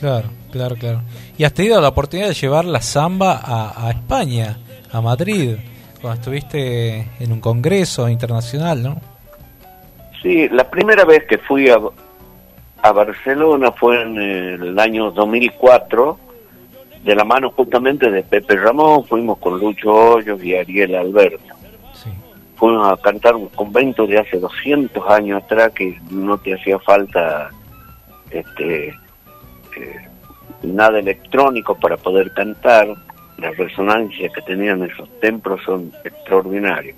Claro, claro, claro. ¿Y has tenido la oportunidad de llevar la samba a España, a Madrid? Cuando estuviste en un congreso internacional, ¿no? Sí, la primera vez que fui a, a Barcelona fue en el año 2004, de la mano justamente de Pepe Ramón, fuimos con Lucho Hoyos y Ariel Alberto. Fuimos a cantar un convento de hace 200 años atrás que no te hacía falta este eh, nada electrónico para poder cantar las resonancias que tenían esos templos son extraordinarios.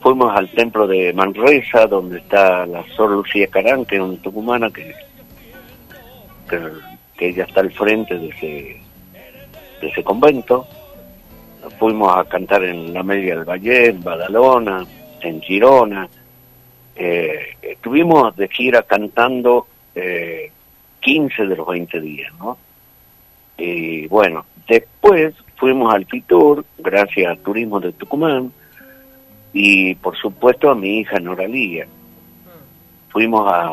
Fuimos al templo de Manresa, donde está la Sor Lucía Carán, que es una tucumana que, que, ella está al frente de ese, de ese convento. Fuimos a cantar en la Media del Valle, en Badalona, en Girona. Eh, estuvimos de gira cantando eh, 15 de los 20 días, ¿no? Y bueno, Después fuimos al Fitur, gracias al Turismo de Tucumán, y por supuesto a mi hija Noralía. Fuimos a,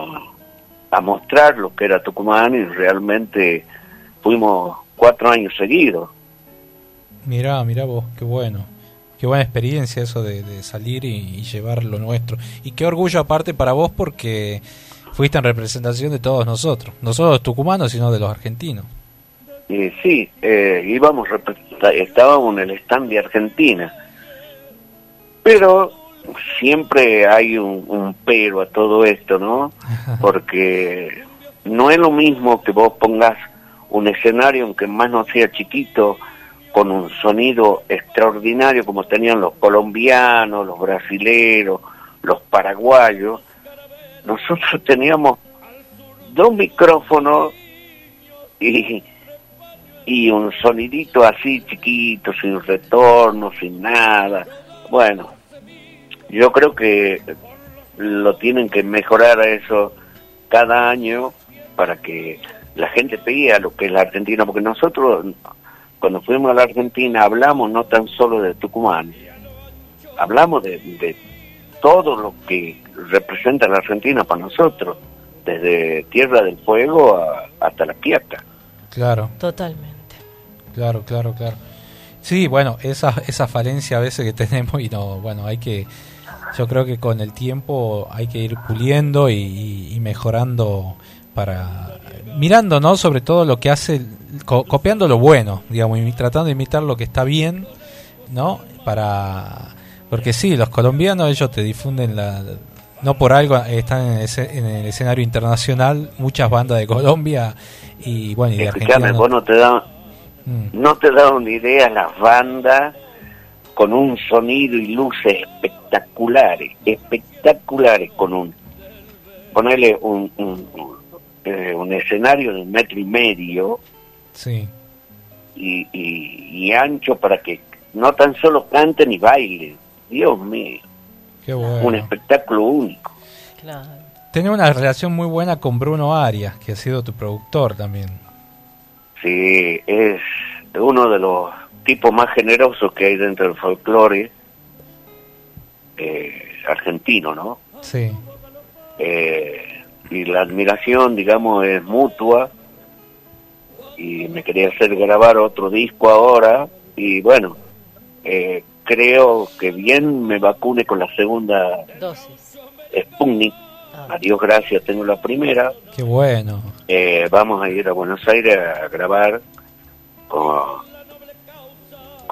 a mostrar lo que era Tucumán y realmente fuimos cuatro años seguidos. Mirá, mirá vos, qué bueno. Qué buena experiencia eso de, salir y, llevar lo nuestro. Y qué orgullo aparte para vos porque fuiste en representación de todos nosotros. No solo los tucumanos, sino de los argentinos sí, eh, íbamos, estábamos en el stand de Argentina, pero siempre hay un, pero a todo esto, ¿no? Porque no es lo mismo que vos pongas un escenario, aunque más no sea chiquito, con un sonido extraordinario como tenían los colombianos, los brasileros, los paraguayos. Nosotros teníamos dos micrófonos y y un sonidito así chiquito, sin retorno, sin nada. Bueno, yo creo que lo tienen que mejorar a eso cada año para que la gente vea lo que es la Argentina, porque nosotros cuando fuimos a la Argentina hablamos no tan solo de Tucumán, hablamos de, de todo lo que representa la Argentina para nosotros, desde Tierra del Fuego hasta la Quiaca. Claro. Totalmente. Claro, claro, claro. Sí, bueno, esa, esa falencia a veces que tenemos y no, bueno, hay que yo creo que con el tiempo hay que ir puliendo y, mejorando para mirando no sobre todo lo que hace copiando lo bueno digamos y tratando de imitar lo que está bien no para porque sí los colombianos ellos te difunden la no por algo están en el, escenario internacional muchas bandas de Colombia y bueno y de Argentina. vos no te da mm. no te da una idea las bandas con un sonido y luces espectaculares, espectaculares, con un, ponerle un, un, eh, escenario de un metro y medio sí. y, y, ancho para que no tan solo canten y bailen, Dios mío, un espectáculo único. Claro. Tiene una relación muy buena con Bruno Arias, que ha sido tu productor también. Sí, es uno de los tipo más generoso que hay dentro del folclore eh, argentino, ¿no? Sí. Eh, y la admiración, digamos, es mutua y me quería hacer grabar otro disco ahora y bueno, eh, creo que bien me vacune con la segunda dosis. Sputnik. Ah. Adiós, gracias, tengo la primera. Qué bueno. vamos a ir a Buenos Aires a grabar con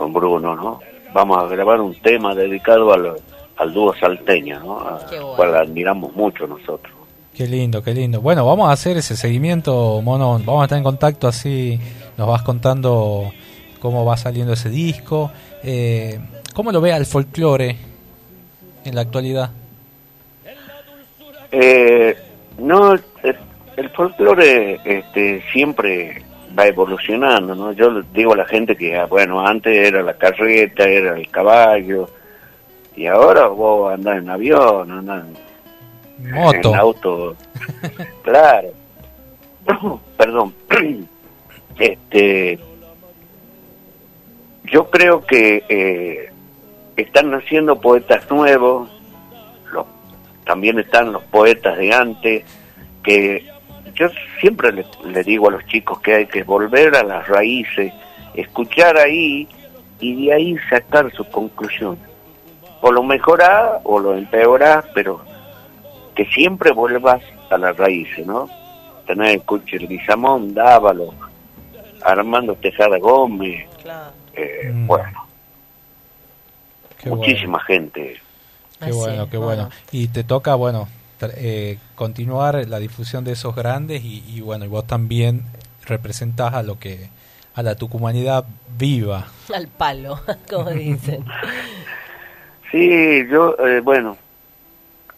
con Bruno, ¿no? Vamos a grabar un tema dedicado al, al dúo salteño, ¿no? Al cual admiramos mucho nosotros. Qué lindo, qué lindo. Bueno, vamos a hacer ese seguimiento, Mono. Vamos a estar en contacto así, nos vas contando cómo va saliendo ese disco. Eh, ¿Cómo lo ve el folclore en la actualidad? Eh, no, el, folclore este, siempre va evolucionando, ¿no? Yo digo a la gente que, ah, bueno, antes era la carreta, era el caballo, y ahora vos andás en avión, andás en, auto. claro. Perdón. este Yo creo que eh, están naciendo poetas nuevos, también están los poetas de antes, que yo siempre le, digo a los chicos que hay que volver a las raíces, escuchar ahí y de ahí sacar su conclusión. O lo mejorás o lo empeorás, pero que siempre vuelvas a las raíces, ¿no? Tener escucha el Guizamón, Dávalo, Armando Tejada Gómez, eh, mm. bueno, muchísima gente. Qué bueno, qué bueno. Y te toca, bueno, eh, continuar la difusión de esos grandes y, bueno, y vos también representás a lo que a la tucumanidad viva. Al palo, como dicen. sí, yo, eh, bueno,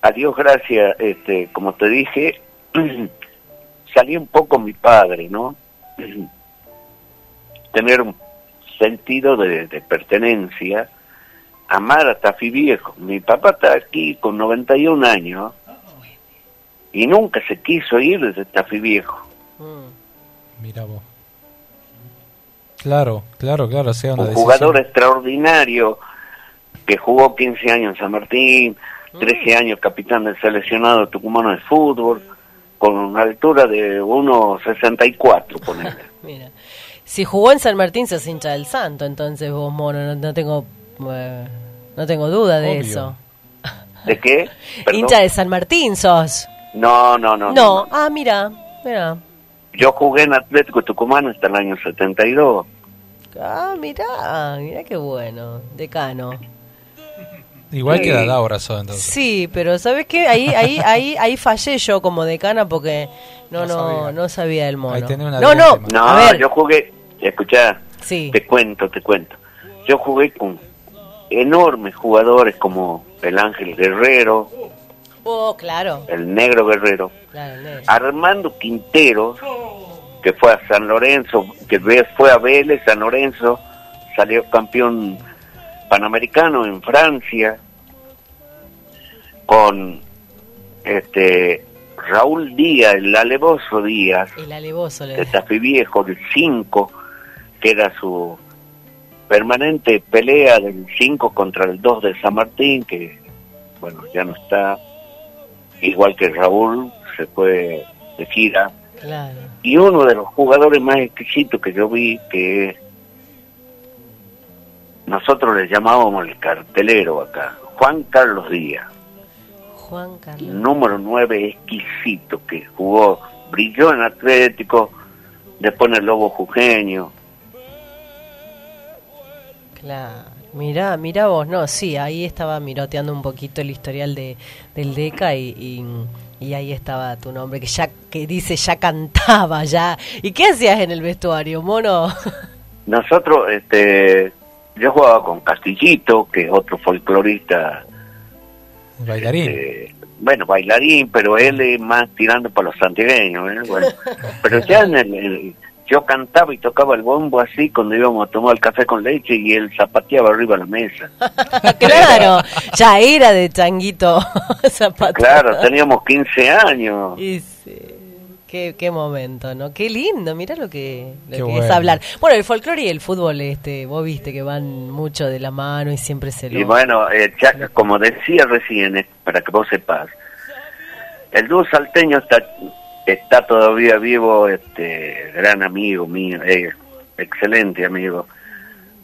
a Dios gracias, este, como te dije, salí un poco mi padre, ¿no? Tener un sentido de, de pertenencia, amar a Tafi Viejo. Mi papá está aquí con 91 años y nunca se quiso ir desde Tafí Viejo. Mm. Mira vos. Claro, claro, claro. Sea un jugador extraordinario que jugó 15 años en San Martín, 13 mm. años capitán del seleccionado tucumano de fútbol, con una altura de 1,64, ponerle. Mira, si jugó en San Martín se hincha del santo, entonces vos, mono, no, tengo no tengo duda de eso. ¿De qué? Hincha de San Martín sos. No, no, no. No, ah, mira, mira. Yo jugué en Atlético Tucumán hasta el año 72. Ah, mira, mira qué bueno, decano. Igual que da abrazo entonces. Sí, pero ¿sabes qué? Ahí, ahí, ahí, ahí fallé yo como decana porque no, no, no sabía, del mono. no, no, no, a ver. yo jugué, escuchá, sí. te cuento, te cuento. Yo jugué con enormes jugadores como el Ángel Guerrero, Oh, claro. El negro guerrero. Armando Quintero, que fue a San Lorenzo, que fue a Vélez, San Lorenzo, salió campeón panamericano en Francia, con este Raúl Díaz, el alevoso Díaz, el alevoso, de Tafi Viejo, del 5, que era su permanente pelea del 5 contra el 2 de San Martín, que bueno, ya no está igual que Raúl, se fue de gira. Y uno de los jugadores más exquisitos que yo vi, que nosotros le llamábamos el cartelero acá, Juan Carlos Díaz. Juan Carlos. Número 9 exquisito que jugó, brilló en Atlético, después en el Lobo Jujeño. Claro. Mirá, mirá vos, no, sí, ahí estaba miroteando un poquito el historial de, del DECA y, y, ahí estaba tu nombre, que ya que dice ya cantaba, ya. ¿Y qué hacías en el vestuario, mono? Nosotros, este, yo jugaba con Castillito, que es otro folclorista. Bailarín. Este, bueno, bailarín, pero él es más tirando para los santiagueños, ¿eh? bueno, pero ya en el yo cantaba y tocaba el bombo así cuando íbamos a tomar el café con leche y él zapateaba arriba de la mesa. claro, ya era de changuito zapateado. Claro, teníamos 15 años. Y sí. Qué, qué, momento, ¿no? Qué lindo, mira lo que, lo que es hablar. Bueno, el folclore y el fútbol, este, vos viste que van mucho de la mano y siempre se lo... Y bueno, eh, como decía recién, eh, para que vos sepas, el dúo salteño está está todavía vivo este gran amigo mío, eh, excelente amigo,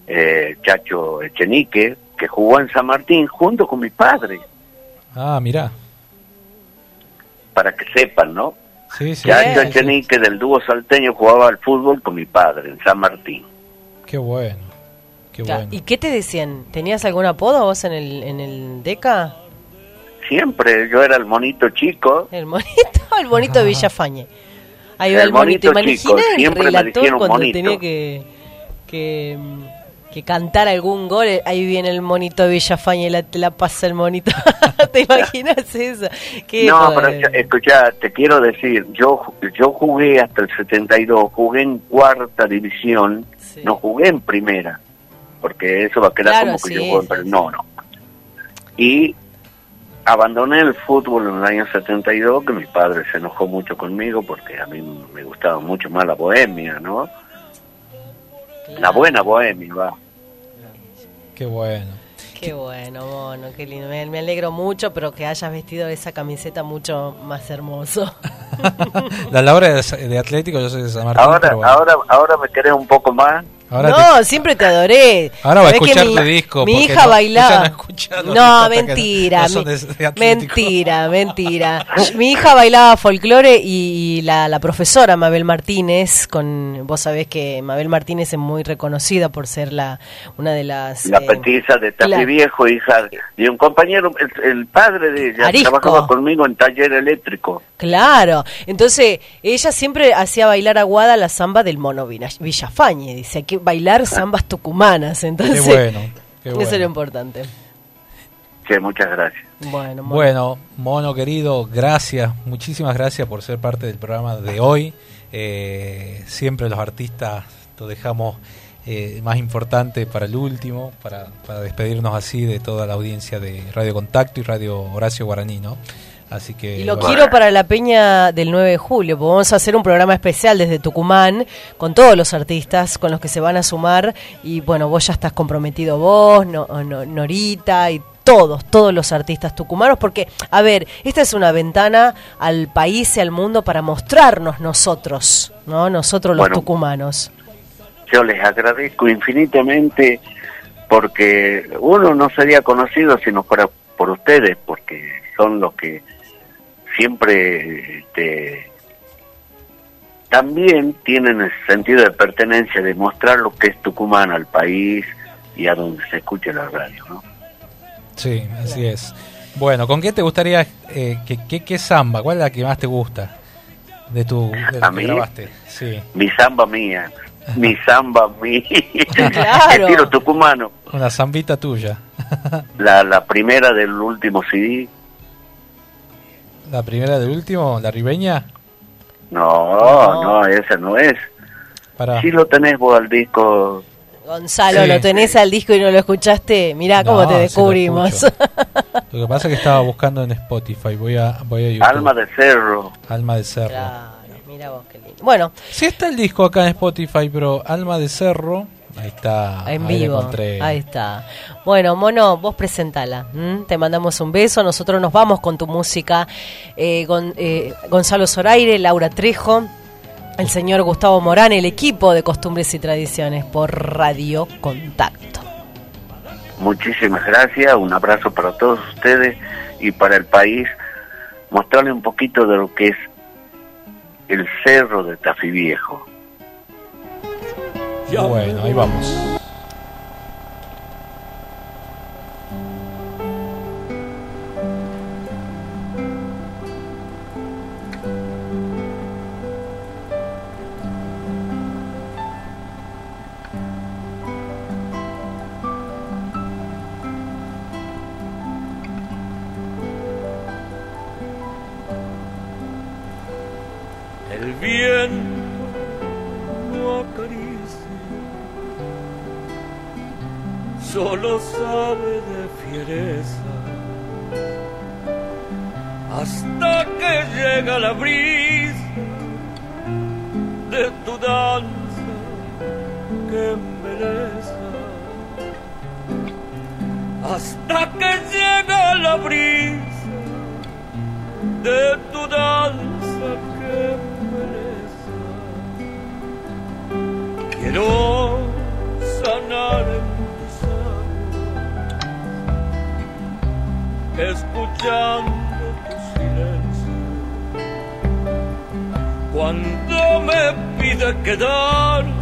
eh, Chacho Echenique, que jugó en San Martín junto con mi padre. Ah, mira. Para que sepan, ¿no? Sí, sí. Chacho Echenique del dúo salteño jugaba al fútbol con mi padre en San Martín. Qué bueno. Qué bueno. ¿Y qué te decían? ¿Tenías algún apodo vos en el, en el DECA? Siempre, yo era el monito chico. El monito, el monito de Villafañe. Ahí va el, monito. chico, siempre me cuando monito. tenía que, que, que, cantar algún gol, ahí viene el monito de Villafañe y la, te la pasa el monito. ¿Te imaginas eso? no, pero escucha, te quiero decir, yo yo jugué hasta el 72, jugué en cuarta división, no jugué en primera, porque eso va a quedar como que yo jugué, pero no, no. Y abandoné el fútbol en el año 72, que mi padre se enojó mucho conmigo porque a mí me gustaba mucho más la bohemia, ¿no? La buena bohemia, va. Qué bueno. Qué bueno, mono, qué lindo. Me, alegro mucho, pero que hayas vestido esa camiseta mucho más hermoso. la Laura de, Atlético, yo soy de San Martín. Ahora, ahora, ahora me querés un poco más no, siempre te adoré. Ahora va a escuchar mi, disco. Mi hija bailaba. No, mentira. mentira, mentira. mi hija bailaba folclore y la, la, profesora Mabel Martínez, con vos sabés que Mabel Martínez es muy reconocida por ser la una de las. La eh, petiza de Tapi Viejo, hija de un compañero, el, padre de ella, trabajaba conmigo en taller eléctrico. Claro. Entonces, ella siempre hacía bailar aguada la samba del mono Villafañe. Dice que bailar zambas tucumanas, entonces qué bueno, eso es lo importante. Sí, muchas gracias. Bueno, mono. bueno, mono querido, gracias, muchísimas gracias por ser parte del programa de hoy. Eh, siempre los artistas lo dejamos eh, más importante para el último, para, para despedirnos así de toda la audiencia de Radio Contacto y Radio Horacio Guaraní, ¿no? Así que, y lo quiero para la peña del 9 de julio, porque vamos a hacer un programa especial desde Tucumán con todos los artistas con los que se van a sumar y bueno, vos ya estás comprometido vos, no, Norita y todos, todos los artistas tucumanos, porque, a ver, esta es una ventana al país y al mundo para mostrarnos nosotros, ¿no? Nosotros los tucumanos. Yo les agradezco infinitamente porque uno no sería conocido si no fuera por ustedes, porque son los que siempre este, también tienen el sentido de pertenencia, de mostrar lo que es Tucumán al país y a donde se escuche la radio, ¿no? Sí, así es. Bueno, ¿con qué te gustaría, eh, que, qué, samba, cuál es la que más te gusta de tu de ¿A mí? grabaste? Sí. Mi samba mía, mi samba mía, claro. estilo tucumano. Una zambita tuya. la, la primera del último CD. ¿La primera del último? ¿La ribeña? No, no, esa no es. Para. Si lo tenés vos al disco. Gonzalo, ¿lo tenés al disco y no lo escuchaste? Mirá cómo te descubrimos. Lo, que pasa es que estaba buscando en Spotify. Voy a, voy a YouTube. Alma de Cerro. Alma de Cerro. Claro, mira vos qué lindo. Bueno. Sí está el disco acá en Spotify, pero Alma de Cerro Ahí está. En vivo. Ahí está. Bueno, Mono, vos presentala. Te mandamos un beso. Nosotros nos vamos con tu música. Eh, eh, Gonzalo Zoraire, Laura Trejo, el señor Gustavo Morán, el equipo de Costumbres y Tradiciones por Radio Contacto. muchísimas gracias, un abrazo para todos ustedes y para el país, mostrarle un poquito de lo que es el cerro de Tafí Viejo. Bueno, ahí vamos. every a quedarme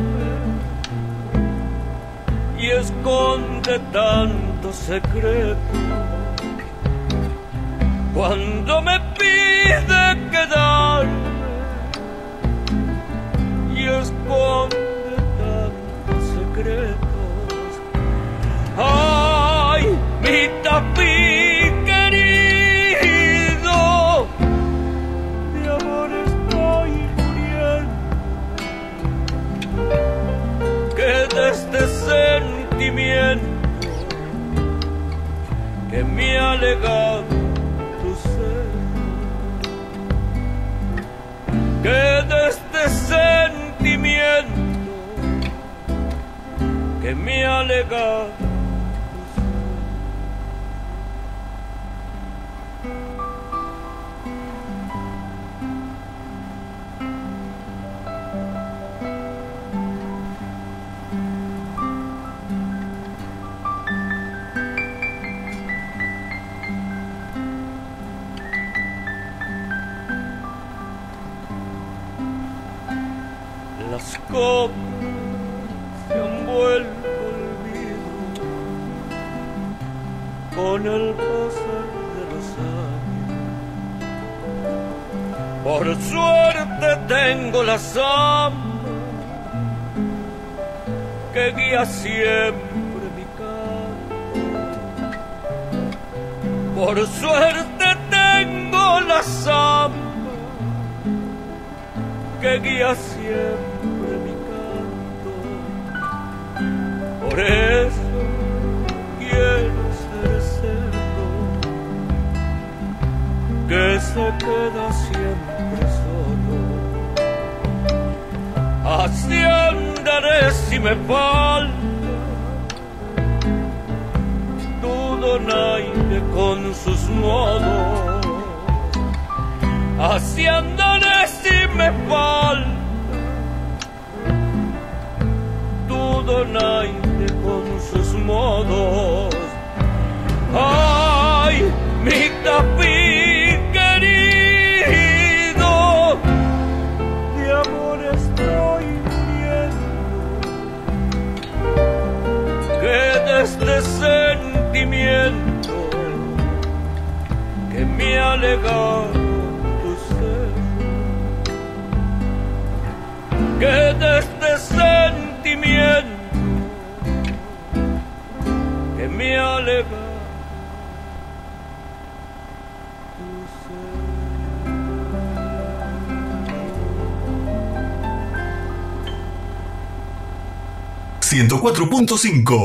y esconde tanto secreto. legado tu ser. Que de este sentimiento que me ha legado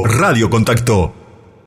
Radio Contacto.